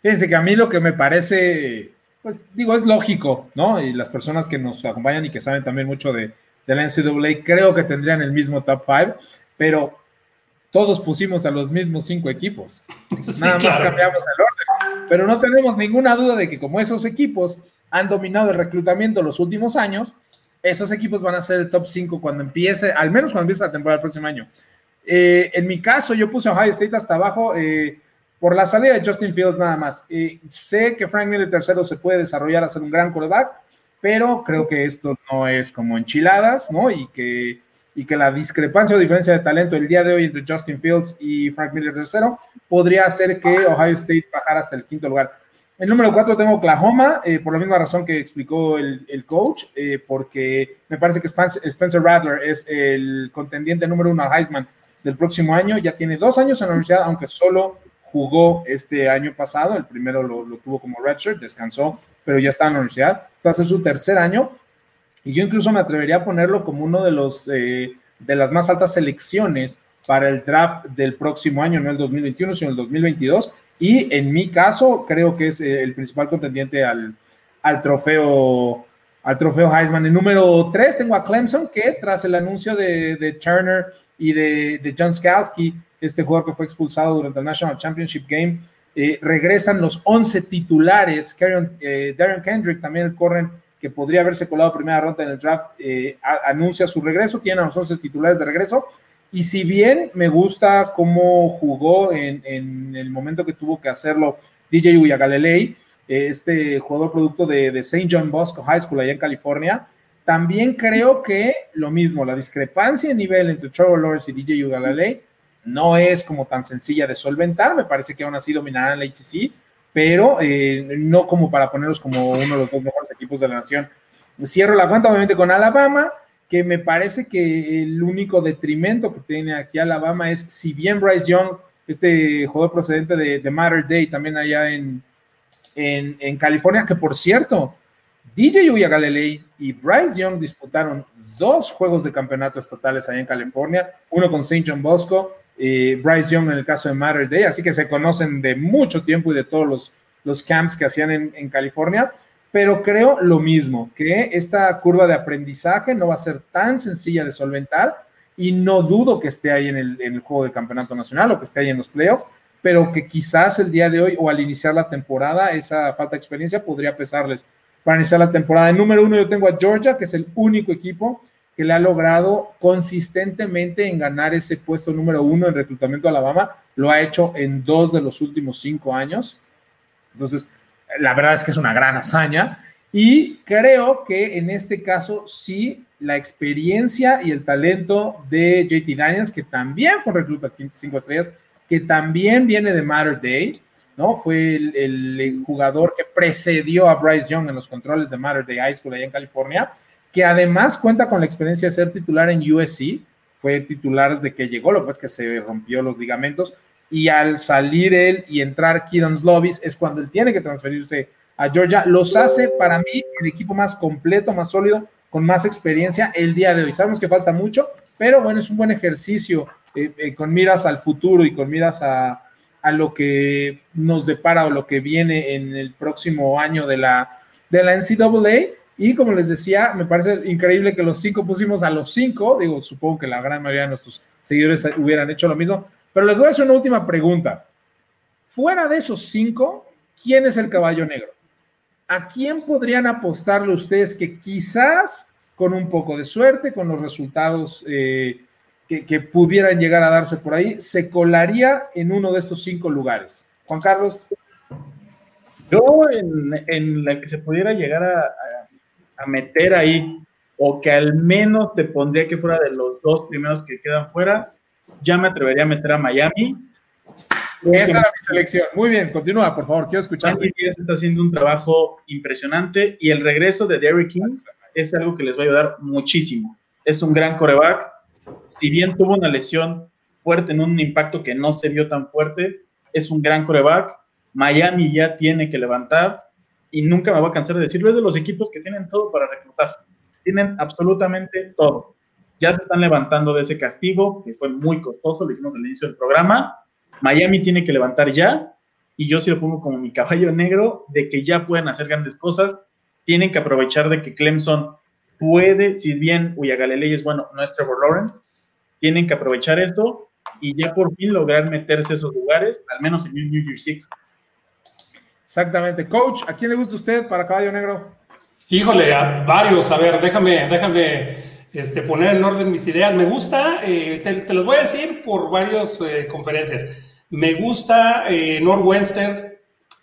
Fíjense que a mí lo que me parece, pues digo, es lógico, ¿no? Y las personas que nos acompañan y que saben también mucho de, de la NCAA, creo que tendrían el mismo top 5, pero todos pusimos a los mismos cinco equipos. <laughs> Nada más cambiamos el orden. Pero no tenemos ninguna duda de que como esos equipos han dominado el reclutamiento los últimos años, esos equipos van a ser el top 5 cuando empiece, al menos cuando empiece la temporada del próximo año. Eh, en mi caso, yo puse a Ohio State hasta abajo. Eh, por la salida de Justin Fields nada más. sé que Frank Miller tercero se puede desarrollar a ser un gran quarterback, pero creo que esto no es como enchiladas, ¿no? Y que, y que la discrepancia o diferencia de talento el día de hoy entre Justin Fields y Frank Miller tercero podría hacer que Ohio State bajara hasta el quinto lugar. El número cuatro tengo Oklahoma, eh, por la misma razón que explicó el, coach, eh, porque me parece que Spencer Rattler es el contendiente número uno al Heisman del próximo año. Ya tiene dos años en la universidad, aunque solo jugó este año pasado. El primero lo, tuvo como redshirt, descansó, pero ya está en la universidad. Está en su tercer año. Y yo incluso me atrevería a ponerlo como uno de los eh, de las más altas selecciones para el draft del próximo año, no el 2021, sino el 2022. Y en mi caso, creo que es eh, el principal contendiente al, al trofeo al trofeo Heisman. En número 3 tengo a Clemson, que tras el anuncio de, de Turner y de, de, John Skalski, este jugador que fue expulsado durante el National Championship Game, eh, regresan los 11 titulares. Darren Kendrick también corren que podría haberse colado primera ronda en el draft, anuncia su regreso, tiene a los 11 titulares de regreso. Y si bien me gusta cómo jugó en, el momento que tuvo que hacerlo DJ Uyagalelei, este jugador producto de, de St. John Bosco High School allá en California, también creo que lo mismo, la discrepancia de nivel entre Trevor Lawrence y DJ Uyagalelei no es como tan sencilla de solventar, me parece que aún así dominarán la ACC, pero eh, no como para ponerlos como uno de los dos mejores equipos de la nación. Cierro la cuenta obviamente con Alabama, que me parece que el único detrimento que tiene aquí Alabama es, si bien Bryce Young, este jugador procedente de, Matter Day, también allá en, en, California, que por cierto, DJ Uyagalelei y Bryce Young disputaron dos juegos de campeonato estatales allá en California, uno con St. John Bosco, Bryce Young en el caso de Matter Day, así que se conocen de mucho tiempo y de todos los, los camps que hacían en, California pero creo lo mismo, que esta curva de aprendizaje no va a ser tan sencilla de solventar y no dudo que esté ahí en el, juego de campeonato nacional o que esté ahí en los playoffs, pero que quizás el día de hoy o al iniciar la temporada esa falta de experiencia podría pesarles. Para iniciar la temporada, en número uno yo tengo a Georgia, que es el único equipo que le ha logrado consistentemente en ganar ese puesto número uno en reclutamiento a Alabama. Lo ha hecho en dos de los últimos cinco años. Entonces, la verdad es que es una gran hazaña y creo que en este caso sí la experiencia y el talento de JT Daniels, que también fue un recluta cinco estrellas, que también viene de Matter Day, ¿no? Fue el, jugador que precedió a Bryce Young en los controles de Matter Day High School allá en California, que además cuenta con la experiencia de ser titular en USC, fue titular desde que llegó, lo que es que se rompió los ligamentos, y al salir él y entrar Keaton Slovis es cuando él tiene que transferirse a Georgia. Los hace para mí el equipo más completo, más sólido, con más experiencia el día de hoy. Sabemos que falta mucho, pero bueno, es un buen ejercicio eh, eh, con miras al futuro y con miras a, a, lo que nos depara o lo que viene en el próximo año de la, de la NCAA. Y como les decía, me parece increíble que los cinco pusimos a los cinco. Digo, supongo que la gran mayoría de nuestros seguidores hubieran hecho lo mismo, pero les voy a hacer una última pregunta. Fuera de esos cinco, ¿quién es el caballo negro? ¿A quién podrían apostarle ustedes que quizás con un poco de suerte, con los resultados eh, que, pudieran llegar a darse por ahí, se colaría en uno de estos cinco lugares? Juan Carlos. Yo en, la que se pudiera llegar a, meter ahí, o que al menos te pondría que fuera de los dos primeros que quedan fuera, ya me atrevería a meter a Miami. Esa era mi selección. Muy bien, continúa, por favor, quiero escuchar. Miami está haciendo un trabajo impresionante y el regreso de Derrick King es algo que les va a ayudar muchísimo. Es un gran coreback. Si bien tuvo una lesión fuerte en un impacto que no se vio tan fuerte, es un gran coreback. Miami ya tiene que levantar y nunca me voy a cansar de decirlo, es de los equipos que tienen todo para reclutar. Tienen absolutamente todo ya se están levantando de ese castigo, que fue muy costoso, lo dijimos al inicio del programa. Miami tiene que levantar ya, y yo sí lo pongo como mi caballo negro, de que ya pueden hacer grandes cosas. Tienen que aprovechar de que Clemson puede, si bien Uyagalelei es bueno, no es Trevor Lawrence, tienen que aprovechar esto y ya por fin lograr meterse esos lugares, al menos en New Year's Six. Exactamente. Coach, ¿a quién le gusta usted para caballo negro? Híjole, a varios. A ver, déjame, déjame este, poner en orden mis ideas. Me gusta, eh, te, los voy a decir por varias eh, conferencias. Me gusta eh, Northwestern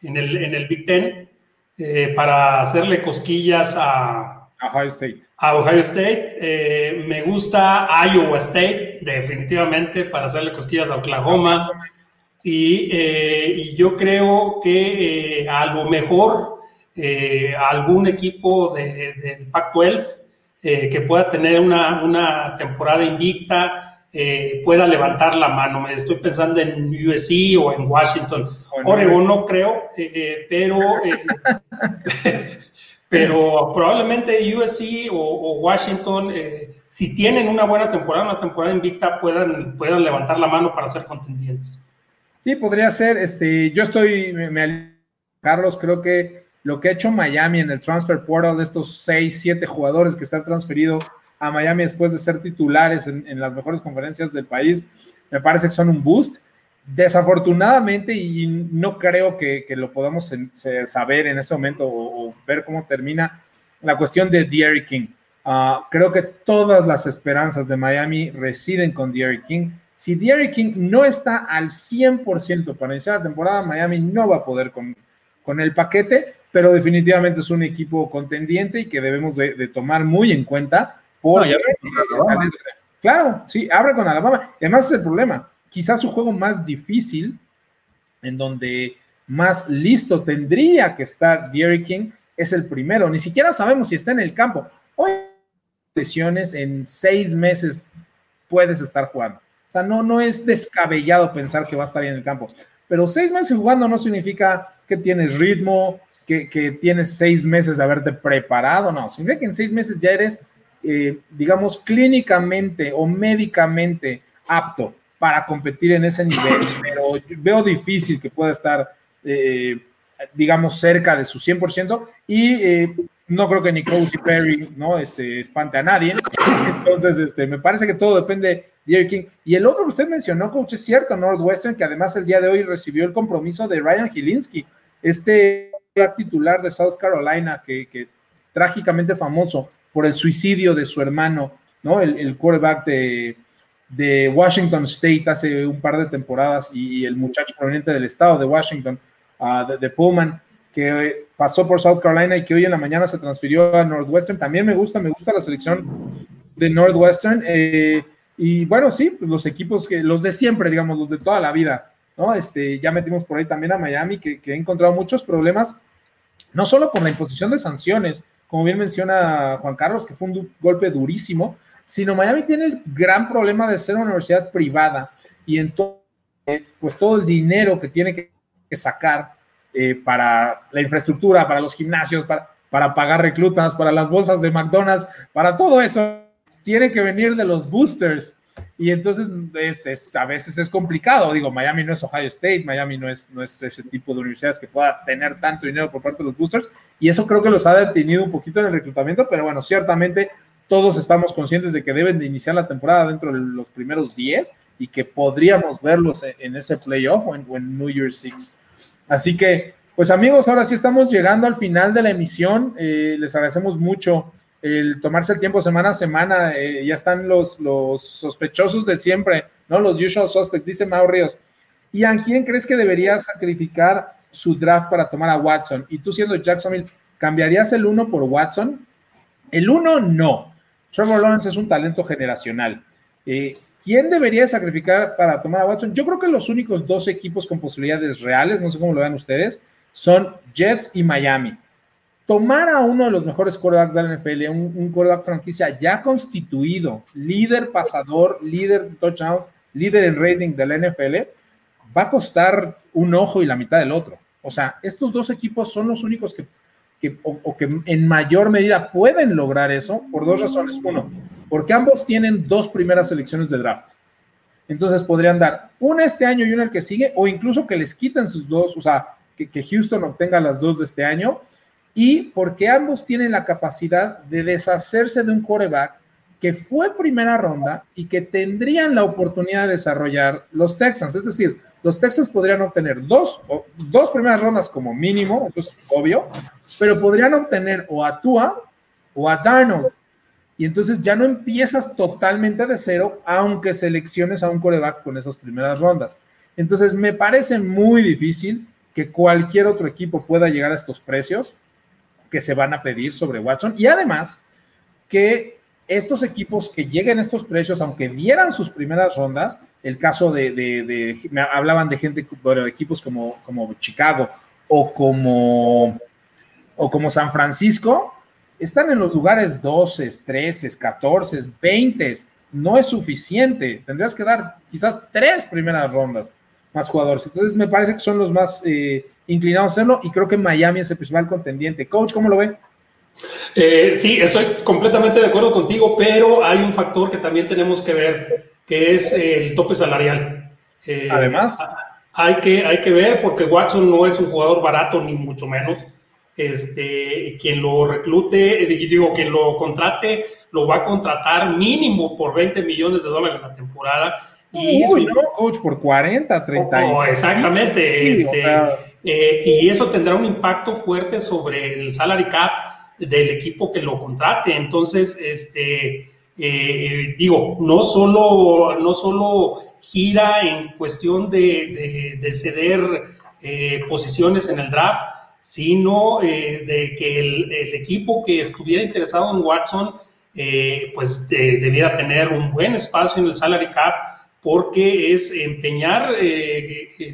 en el, en el Big Ten eh, para hacerle cosquillas a Ohio State. A Ohio State. Eh, me gusta Iowa State, definitivamente, para hacerle cosquillas a Oklahoma. Y, y yo creo que a lo mejor algún equipo del de, Pac-12 que pueda tener una, una temporada invicta eh, pueda levantar la mano. Me estoy pensando en USC o en Washington. Oregon no creo, eh, eh, pero, <laughs> pero probablemente USC o, Washington, si tienen una buena temporada, una temporada invicta, puedan, puedan levantar la mano para ser contendientes. Sí, podría ser. Este, yo estoy, me, Carlos, creo que lo que ha hecho Miami en el transfer portal de estos seis, siete jugadores que se han transferido a Miami después de ser titulares en, las mejores conferencias del país, me parece que son un boost. Desafortunadamente, y no creo que, lo podamos saber en ese momento o, ver cómo termina la cuestión de Derrick King. Ah, creo que todas las esperanzas de Miami residen con Derrick King. Si Derrick King no está al 100% para iniciar la temporada, Miami no va a poder con, con el paquete, pero definitivamente es un equipo contendiente y que debemos de tomar muy en cuenta claro, sí, abre con Alabama. Además es el problema. Quizás su juego más difícil, en donde más listo tendría que estar Derrick King, es el primero. Ni siquiera sabemos si está en el campo. Hoy lesiones en seis meses puedes estar jugando. O sea, no, no es descabellado pensar que va a estar en el campo. Pero seis meses jugando no significa que tienes ritmo, que, que tienes seis meses de haberte preparado. No, significa que en seis meses ya eres eh, digamos, clínicamente o médicamente apto para competir en ese nivel, <coughs> pero veo difícil que pueda estar, eh, digamos, cerca de su 100% y eh, no creo que ni Cozy Perry, ¿no? Este, espante a nadie. Entonces, este, me parece que todo depende de King. Y el otro que usted mencionó, coach, es cierto, Northwestern, que además el día de hoy recibió el compromiso de Ryan Gilinski, este titular de South Carolina, que, que trágicamente famoso por el suicidio de su hermano, ¿no? El, el quarterback de, Washington State hace un par de temporadas y, el muchacho proveniente del estado de Washington, uh, de, Pullman, que pasó por South Carolina y que hoy en la mañana se transfirió a Northwestern. También me gusta, me gusta la selección de Northwestern. Eh, y bueno, sí, pues los equipos que, los de siempre, digamos, los de toda la vida, ¿no? Este, ya metimos por ahí también a Miami, que, que ha encontrado muchos problemas, no solo por la imposición de sanciones, como bien menciona Juan Carlos, que fue un golpe durísimo, sino Miami tiene el gran problema de ser una universidad privada y entonces, pues todo el dinero que tiene que, sacar eh, para la infraestructura, para los gimnasios, para, para pagar reclutas, para las bolsas de McDonald's, para todo eso, tiene que venir de los boosters. Y entonces es, a veces es complicado. Digo, Miami no es Ohio State, Miami no es, no es ese tipo de universidades que pueda tener tanto dinero por parte de los boosters. Y eso creo que los ha detenido un poquito en el reclutamiento, pero bueno, ciertamente todos estamos conscientes de que deben de iniciar la temporada dentro de los primeros 10 y que podríamos verlos en, ese playoff o en, New Year's Six. Así que, pues amigos, ahora sí estamos llegando al final de la emisión. Eh, les agradecemos mucho el tomarse el tiempo semana a semana, eh, ya están los, los sospechosos de siempre, ¿no? Los usual suspects, dice Mau Ríos. ¿Y a quién crees que debería sacrificar su draft para tomar a Watson? Y tú siendo Jacksonville, ¿cambiarías el uno por Watson? El uno, no. Trevor Lawrence es un talento generacional. Eh, ¿Quién debería sacrificar para tomar a Watson? Yo creo que los únicos dos equipos con posibilidades reales, no sé cómo lo vean ustedes, son Jets y Miami tomar a uno de los mejores quarterbacks de la NFL, un, un quarterback franquicia ya constituido, líder pasador, líder de touchdown, líder en rating de la NFL, va a costar un ojo y la mitad del otro. O sea, estos dos equipos son los únicos que, que o, que en mayor medida pueden lograr eso por dos razones. Uno, porque ambos tienen dos primeras selecciones de draft. Entonces podrían dar una este año y una el que sigue, o incluso que les quiten sus dos, o sea, que, que Houston obtenga las dos de este año y porque ambos tienen la capacidad de deshacerse de un coreback que fue primera ronda y que tendrían la oportunidad de desarrollar los Texans. Es decir, los Texans podrían obtener dos, dos primeras rondas como mínimo, eso es obvio, pero podrían obtener o a Tua o a Darnold. Y entonces ya no empiezas totalmente de cero, aunque selecciones a un coreback con esas primeras rondas. Entonces, me parece muy difícil que cualquier otro equipo pueda llegar a estos precios que se van a pedir sobre Watson. Y además, que estos equipos que lleguen a estos precios, aunque dieran sus primeras rondas, el caso de, me hablaban de gente, bueno, equipos como, como Chicago o como, o como San Francisco, están en los lugares 12, 13, 14, 20. No es suficiente. Tendrías que dar quizás tres primeras rondas más jugadores. Entonces me parece que son los más eh, inclinados a hacerlo y creo que Miami es el principal contendiente. Coach, ¿cómo lo ve? Eh, sí, estoy completamente de acuerdo contigo, pero hay un factor que también tenemos que ver, que es el tope salarial. Eh, Además, hay que, hay que ver, porque Watson no es un jugador barato, ni mucho menos. Este, quien lo reclute, digo, quien lo contrate, lo va a contratar mínimo por 20 millones de dólares la temporada. Y Uy, no, coach, por 40, 30. Oh, exactamente. este, eh, y eso tendrá un impacto fuerte sobre el salary cap del equipo que lo contrate. Entonces, este, eh, digo, no solo, no solo gira en cuestión de, ceder eh, posiciones en el draft, sino de que el, equipo que estuviera interesado en Watson, pues debiera tener un buen espacio en el salary cap porque es empeñar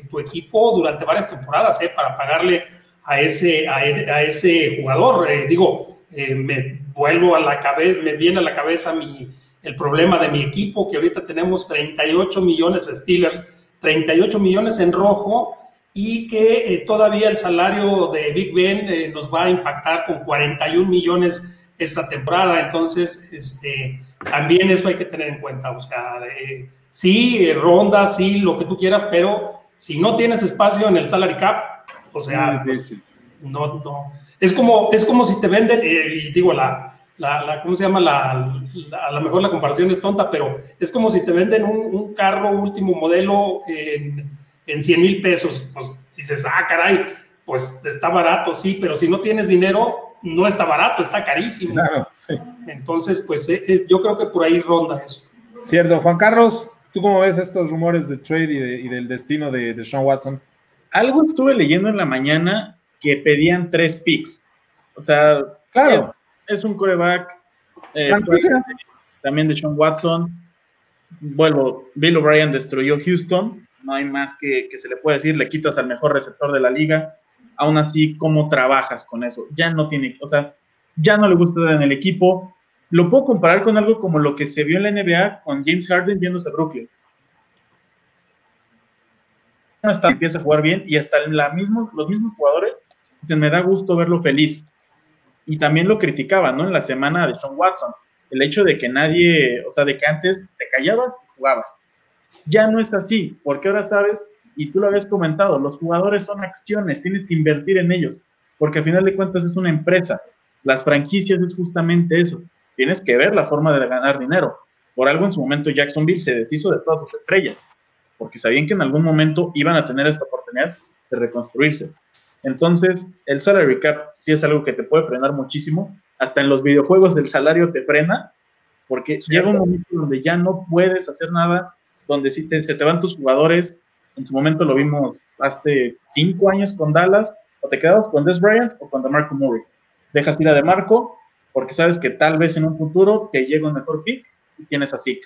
tu equipo durante varias temporadas para pagarle a ese, a, ese jugador. Eh, digo, eh, me vuelvo a la cabeza, me viene a la cabeza mi, el problema de mi equipo, que ahorita tenemos 38 millones de Steelers, 38 millones en rojo, y que eh, todavía el salario de Big Ben nos va a impactar con 41 millones esta temporada. Entonces, este, también eso hay que tener en cuenta. O sea, sí, ronda, sí, lo que tú quieras, pero si no tienes espacio en el salary cap, o sea, pues, no, no. Es como, es como si te venden, eh, y digo, la, la, ¿cómo se llama? La, a lo mejor la comparación es tonta, pero es como si te venden un, carro último modelo en, en 100 mil pesos. Pues dices, ah, caray, pues está barato, sí, pero si no tienes dinero, no está barato, está carísimo. Claro, sí. Entonces, pues eh, eh, yo creo que por ahí ronda eso. Cierto. Juan Carlos, ¿tú cómo ves estos rumores de trade y, del destino de, de Sean Watson? algo estuve leyendo en la mañana que pedían tres picks. O sea, claro. es, un coreback. Eh, también de Sean Watson. Vuelvo, Bill O'Brien destruyó Houston. No hay más que, que se le puede decir. Le quitas al mejor receptor de la liga. Aún así, ¿cómo trabajas con eso? Ya no tiene, o sea, ya no le gusta estar en el equipo. Lo puedo comparar con algo como lo que se vio en la NBA con James Harden viéndose a Brooklyn hasta empieza a jugar bien y hasta la mismos, los mismos jugadores se me da gusto verlo feliz. Y también lo criticaba, ¿no? En la semana de Sean Watson, el hecho de que nadie, o sea, de que antes te callabas y jugabas. Ya no es así, porque ahora sabes, y tú lo habías comentado, los jugadores son acciones, tienes que invertir en ellos, porque al final de cuentas es una empresa. Las franquicias es justamente eso. Tienes que ver la forma de ganar dinero. Por algo en su momento Jacksonville se deshizo de todas sus estrellas porque sabían que en algún momento iban a tener esta oportunidad de reconstruirse. Entonces, el salary cap sí es algo que te puede frenar muchísimo. Hasta en los videojuegos el salario te frena, porque llega un momento donde ya no puedes hacer nada, donde si te, se te van tus jugadores. En su momento lo vimos hace cinco años con Dallas, o te quedabas con Des Bryant o con DeMarco Murray. Dejas ir a DeMarco porque sabes que tal vez en un futuro te llega un mejor pick y tienes a Zeke.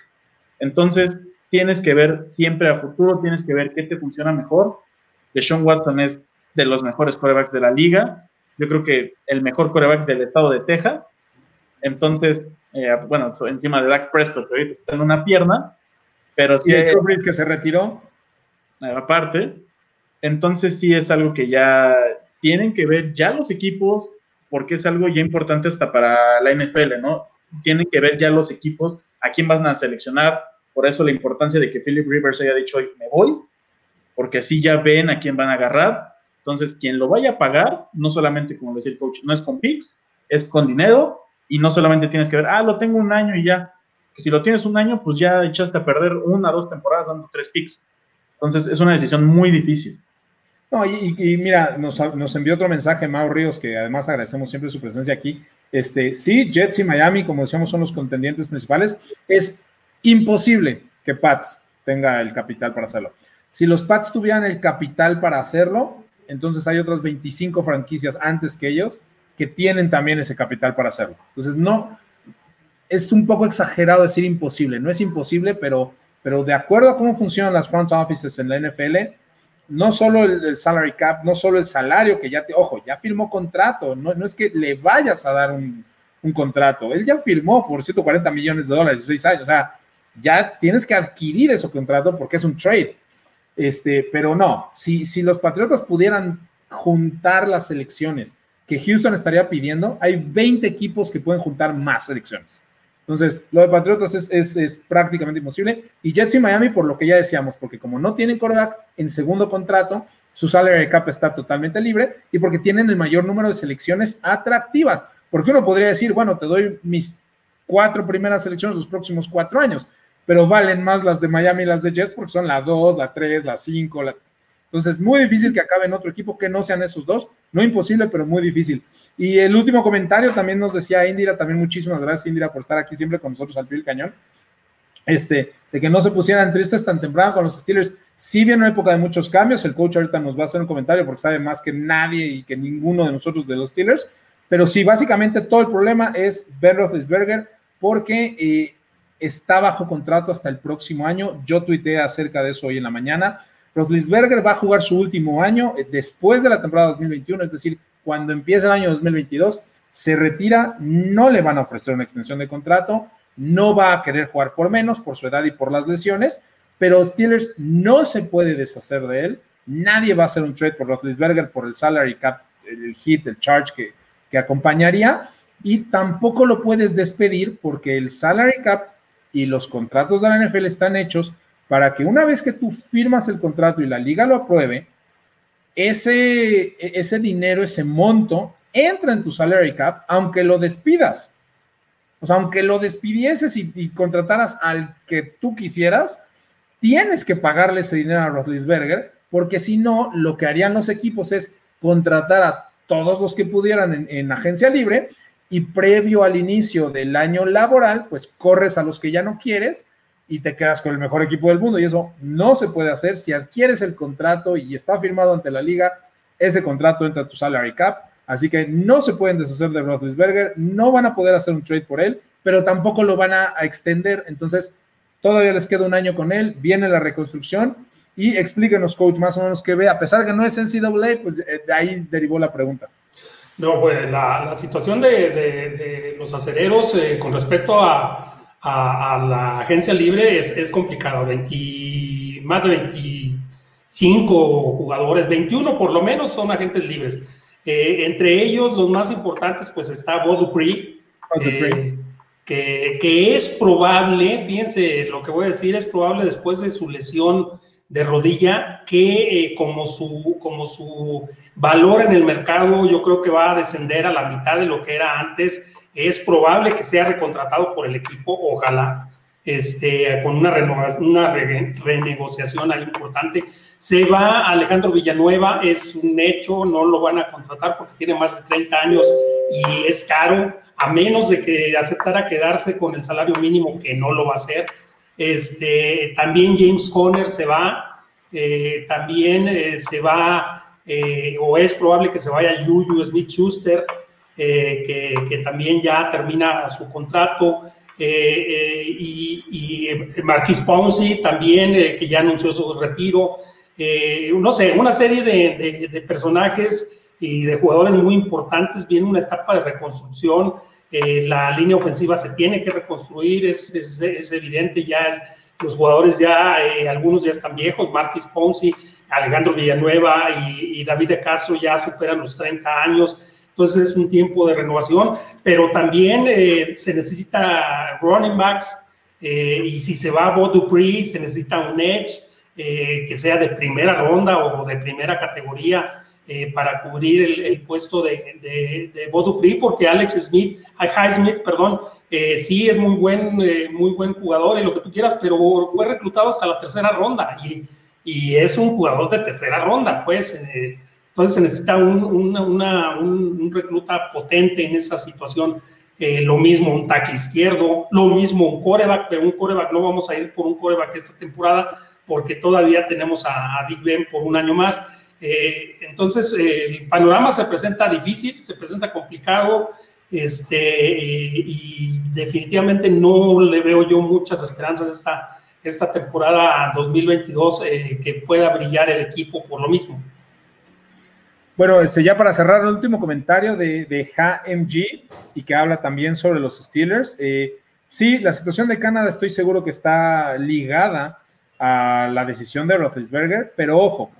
Entonces, tienes que ver siempre a futuro, tienes que ver qué te funciona mejor. Sean Watson es de los mejores corebacks de la liga. Yo creo que el mejor coreback del estado de Texas. Entonces, eh, bueno, encima de Dak Prescott, que ahorita está en una pierna, pero sí. ¿Y que se retiró? Aparte. Entonces, sí es algo que ya tienen que ver ya los equipos, porque es algo ya importante hasta para la NFL, ¿no? Tienen que ver ya los equipos a quién van a seleccionar, por eso la importancia de que Philip Rivers haya dicho hoy me voy, porque así ya ven a quién van a agarrar. Entonces, quien lo vaya a pagar, no solamente, como decía el coach, no es con picks, es con dinero y no solamente tienes que ver, ah, lo tengo un año y ya. Que si lo tienes un año, pues ya echaste a perder una dos temporadas dando tres picks. Entonces, es una decisión muy difícil. No, y, mira, nos, nos, envió otro mensaje Mau Ríos, que además agradecemos siempre su presencia aquí. Este, sí, Jets y Miami, como decíamos, son los contendientes principales. Es imposible que Pats tenga el capital para hacerlo. Si los Pats tuvieran el capital para hacerlo, entonces hay otras 25 franquicias antes que ellos que tienen también ese capital para hacerlo. Entonces, no, es un poco exagerado decir imposible, no es imposible, pero, pero de acuerdo a cómo funcionan las front offices en la NFL, no solo el, salary cap, no solo el salario que ya te, ojo, ya firmó contrato, no, no es que le vayas a dar un, un, contrato, él ya firmó por 140 millones de dólares, seis años, o sea, ya tienes que adquirir ese contrato porque es un trade. Este, pero no, si, si los Patriotas pudieran juntar las selecciones que Houston estaría pidiendo, hay 20 equipos que pueden juntar más selecciones. Entonces, lo de Patriotas es, es, prácticamente imposible. Y Jets y Miami, por lo que ya decíamos, porque como no tienen quarterback en segundo contrato, su salary cap está totalmente libre y porque tienen el mayor número de selecciones atractivas. Porque uno podría decir, bueno, te doy mis cuatro primeras selecciones los próximos cuatro años, pero valen más las de Miami y las de Jets porque son la 2, la 3, la 5. La... Entonces, muy difícil que acabe en otro equipo que no sean esos dos. No imposible, pero muy difícil. Y el último comentario también nos decía Indira, también muchísimas gracias Indira por estar aquí siempre con nosotros al pie del cañón. Este, de que no se pusieran tristes tan temprano con los Steelers. Sí viene una época de muchos cambios, el coach ahorita nos va a hacer un comentario porque sabe más que nadie y que ninguno de nosotros de los Steelers, pero sí, básicamente todo el problema es Ben Roethlisberger porque eh, está bajo contrato hasta el próximo año. Yo tuiteé acerca de eso hoy en la mañana. Roethlisberger va a jugar su último año eh, después de la temporada 2021, es decir, cuando empiece el año 2022, se retira, no le van a ofrecer una extensión de contrato, no va a querer jugar por menos por su edad y por las lesiones, pero Steelers no se puede deshacer de él. Nadie va a hacer un trade por Roethlisberger por el salary cap, el hit, el charge que, que acompañaría, y tampoco lo puedes despedir porque el salary cap y los contratos de la NFL están hechos para que una vez que tú firmas el contrato y la liga lo apruebe, ese, ese dinero, ese monto, entra en tu salary cap, aunque lo despidas. O sea, aunque lo despidieses y, contrataras al que tú quisieras, tienes que pagarle ese dinero a Roethlisberger, porque si no, lo que harían los equipos es contratar a todos los que pudieran en agencia libre y previo al inicio del año laboral, pues corres a los que ya no quieres y te quedas con el mejor equipo del mundo. Y eso no se puede hacer. Si adquieres el contrato y está firmado ante la liga, ese contrato entra a tu salary cap. Así que no se pueden deshacer de Roethlisberger, no van a poder hacer un trade por él, pero tampoco lo van a, extender. Entonces, todavía les queda un año con él, viene la reconstrucción y explíquenos, coach, más o menos qué ve. A pesar de que no es NCAA, pues eh, de ahí derivó la pregunta. No, pues la, situación de, los acereros eh, con respecto a, la agencia libre es, es complicada. más de 25 jugadores, 21 por lo menos son agentes libres. Eh, entre ellos, los más importantes, pues está Bo Dupree, eh, que, que, es probable, fíjense lo que voy a decir, es probable después de su lesión de rodilla que eh, como, su, como su valor en el mercado yo creo que va a descender a la mitad de lo que era antes. Es probable que sea recontratado por el equipo, ojalá, este, con una, una renegociación ahí importante. Se va Alejandro Villanueva, es un hecho, no lo van a contratar porque tiene más de 30 años y es caro, a menos de que aceptara quedarse con el salario mínimo, que no lo va a hacer. Este, también James Conner se va, eh, también eh, se va, eh, o es probable que se vaya Juju Smith Schuster, que, que, también ya termina su contrato, y, y Marquis Ponzi también, que ya anunció su retiro. no sé, una serie de, de personajes y de jugadores muy importantes, viene una etapa de reconstrucción eh, la línea ofensiva se tiene que reconstruir, es, es, evidente, ya los jugadores ya, eh, algunos ya están viejos, Marquis Ponzi, Alejandro Villanueva y, David de Castro ya superan los 30 años, entonces es un tiempo de renovación, pero también eh, se necesita running backs, y si se va Bo Dupree, se necesita un edge que sea de primera ronda o de primera categoría, eh, para cubrir el, puesto de, de, de porque Alex Smith, Smith, perdón, eh, sí es muy buen, eh, muy buen jugador y lo que tú quieras, pero fue reclutado hasta la tercera ronda y, y es un jugador de tercera ronda, pues. Entonces se necesita un, recluta potente en esa situación. lo mismo un tackle izquierdo, lo mismo un coreback, pero un coreback no vamos a ir por un coreback esta temporada porque todavía tenemos a, Big Ben por un año más. Eh, entonces, el panorama se presenta difícil, se presenta complicado, este, y definitivamente no le veo yo muchas esperanzas esta, esta temporada 2022 que pueda brillar el equipo por lo mismo. Bueno, este, ya para cerrar el último comentario de, de HMG y que habla también sobre los Steelers. Eh, sí, la situación de Canadá estoy seguro que está ligada a la decisión de Roethlisberger, pero ojo,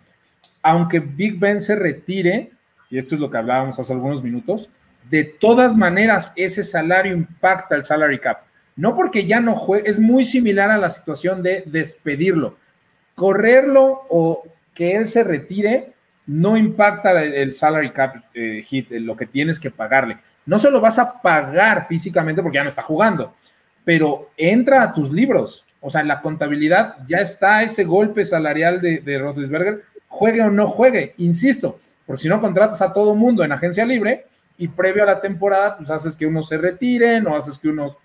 aunque Big Ben se retire, y esto es lo que hablábamos hace algunos minutos, de todas maneras ese salario impacta el salary cap. No porque ya no juegue, es muy similar a la situación de despedirlo. Correrlo o que él se retire no impacta el, salary cap eh, hit, lo que tienes que pagarle. No se lo vas a pagar físicamente porque ya no está jugando, pero entra a tus libros. O sea, en la contabilidad ya está ese golpe salarial de, de Roethlisberger, juegue o no juegue, insisto, porque si no contratas a todo mundo en agencia libre y previo a la temporada, pues haces que unos se retiren o haces que unos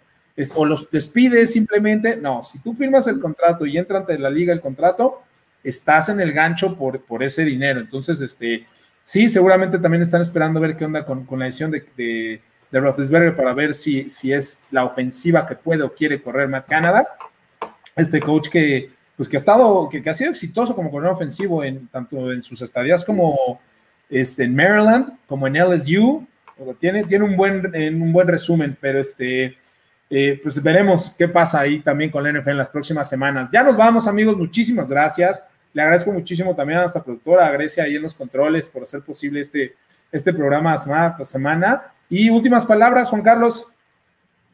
o los despides simplemente. No, si tú firmas el contrato y entra ante la liga el contrato, estás en el gancho por, por ese dinero. Entonces, este, sí, seguramente también están esperando ver qué onda con, la decisión de, de, de, Roethlisberger para ver si, si es la ofensiva que puede o quiere correr Matt Canada. Este coach que, pues que ha estado, que, ha sido exitoso como corredor ofensivo en tanto en sus estadías como este, en Maryland, como en LSU. Tiene, tiene un, buen, un buen resumen, pero este, eh, pues veremos qué pasa ahí también con la NFL en las próximas semanas. Ya nos vamos, amigos. Muchísimas gracias. Le agradezco muchísimo también a nuestra productora, a Grecia, ahí en los controles, por hacer posible este, este programa semana tras semana. Y últimas palabras, Juan Carlos.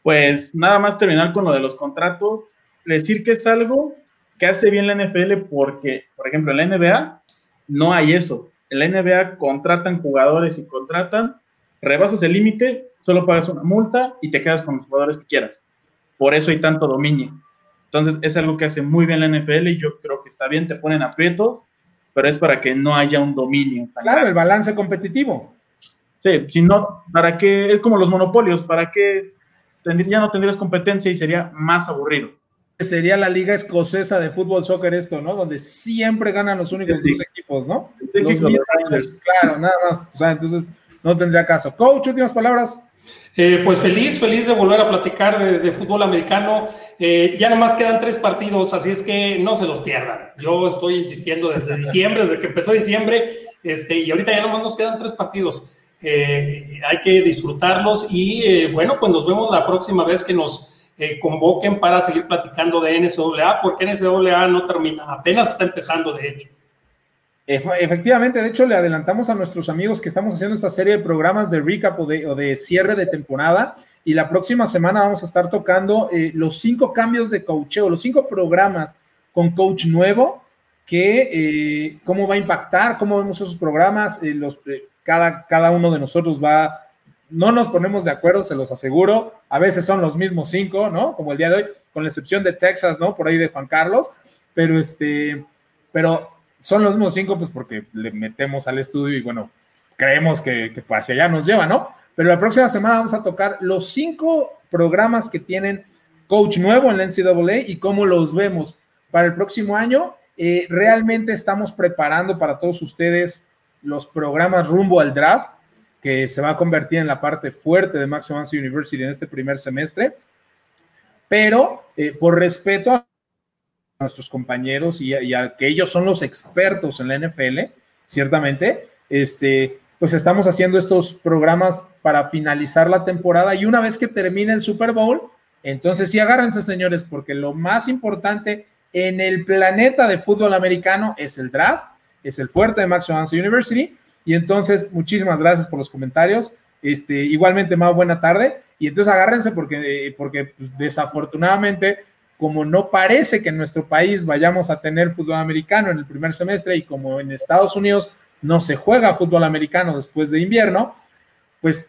Pues nada más terminar con lo de los contratos. Decir que es algo que hace bien la NFL porque, por ejemplo, en la NBA no hay eso. En la NBA contratan jugadores y contratan, rebasas el límite, solo pagas una multa y te quedas con los jugadores que quieras. Por eso hay tanto dominio. Entonces, es algo que hace muy bien la NFL y yo creo que está bien, te ponen aprietos, pero es para que no haya un dominio. Claro, el balance competitivo. Sí, si no, ¿para qué? Es como los monopolios, ¿para qué ya no tendrías competencia y sería más aburrido? Sería la liga escocesa de fútbol soccer esto, ¿no? Donde siempre ganan los únicos dos equipos, ¿no? claro, nada más. O sea, entonces no tendría caso. Coach, últimas palabras. Eh, pues feliz, feliz de volver a platicar de, fútbol americano. Eh, ya nomás quedan tres partidos, así es que no se los pierdan. Yo estoy insistiendo desde <laughs> diciembre, desde que empezó diciembre, este, y ahorita ya nomás nos quedan tres partidos. Eh, hay que disfrutarlos y bueno, pues nos vemos la próxima vez que nos convoquen para seguir platicando de NCAA, porque NCAA no termina, apenas está empezando de hecho. Efectivamente, de hecho le adelantamos a nuestros amigos que estamos haciendo esta serie de programas de recap o de, cierre de temporada y la próxima semana vamos a estar tocando eh, los cinco cambios de coacheo, los cinco programas con coach nuevo, que eh, cómo va a impactar, cómo vemos esos programas, eh, los, cada, cada uno de nosotros va, no nos ponemos de acuerdo, se los aseguro, a veces son los mismos cinco, ¿no? Como el día de hoy, con la excepción de Texas, ¿no? Por ahí de Juan Carlos, pero este, pero son los mismos cinco, pues porque le metemos al estudio y bueno, creemos que, que hacia allá nos lleva, ¿no? Pero la próxima semana vamos a tocar los cinco programas que tienen coach nuevo en la NCAA y cómo los vemos para el próximo año. Eh, realmente estamos preparando para todos ustedes los programas rumbo al draft, que se va a convertir en la parte fuerte de Max University en este primer semestre. Pero eh, por respeto a nuestros compañeros y, a, que ellos son los expertos en la NFL, ciertamente, este, pues estamos haciendo estos programas para finalizar la temporada y una vez que termine el Super Bowl, entonces sí agárrense, señores, porque lo más importante en el planeta de fútbol americano es el draft, es el fuerte de Max Johansson University. Y entonces, muchísimas gracias por los comentarios. Este, igualmente, más buena tarde. Y entonces agárrense porque, porque pues, desafortunadamente como no parece que en nuestro país vayamos a tener fútbol americano en el primer semestre y como en Estados Unidos no se juega fútbol americano después de invierno, pues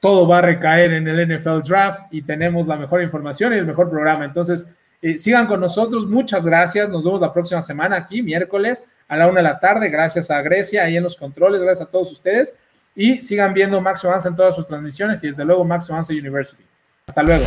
todo va a recaer en el NFL Draft y tenemos la mejor información y el mejor programa. Entonces, eh, sigan con nosotros. Muchas gracias. Nos vemos la próxima semana aquí, miércoles, a la una de la tarde. Gracias a Grecia ahí en los controles. Gracias a todos ustedes. Y sigan viendo Max Avanza en todas sus transmisiones y desde luego Max Avanza University. Hasta luego.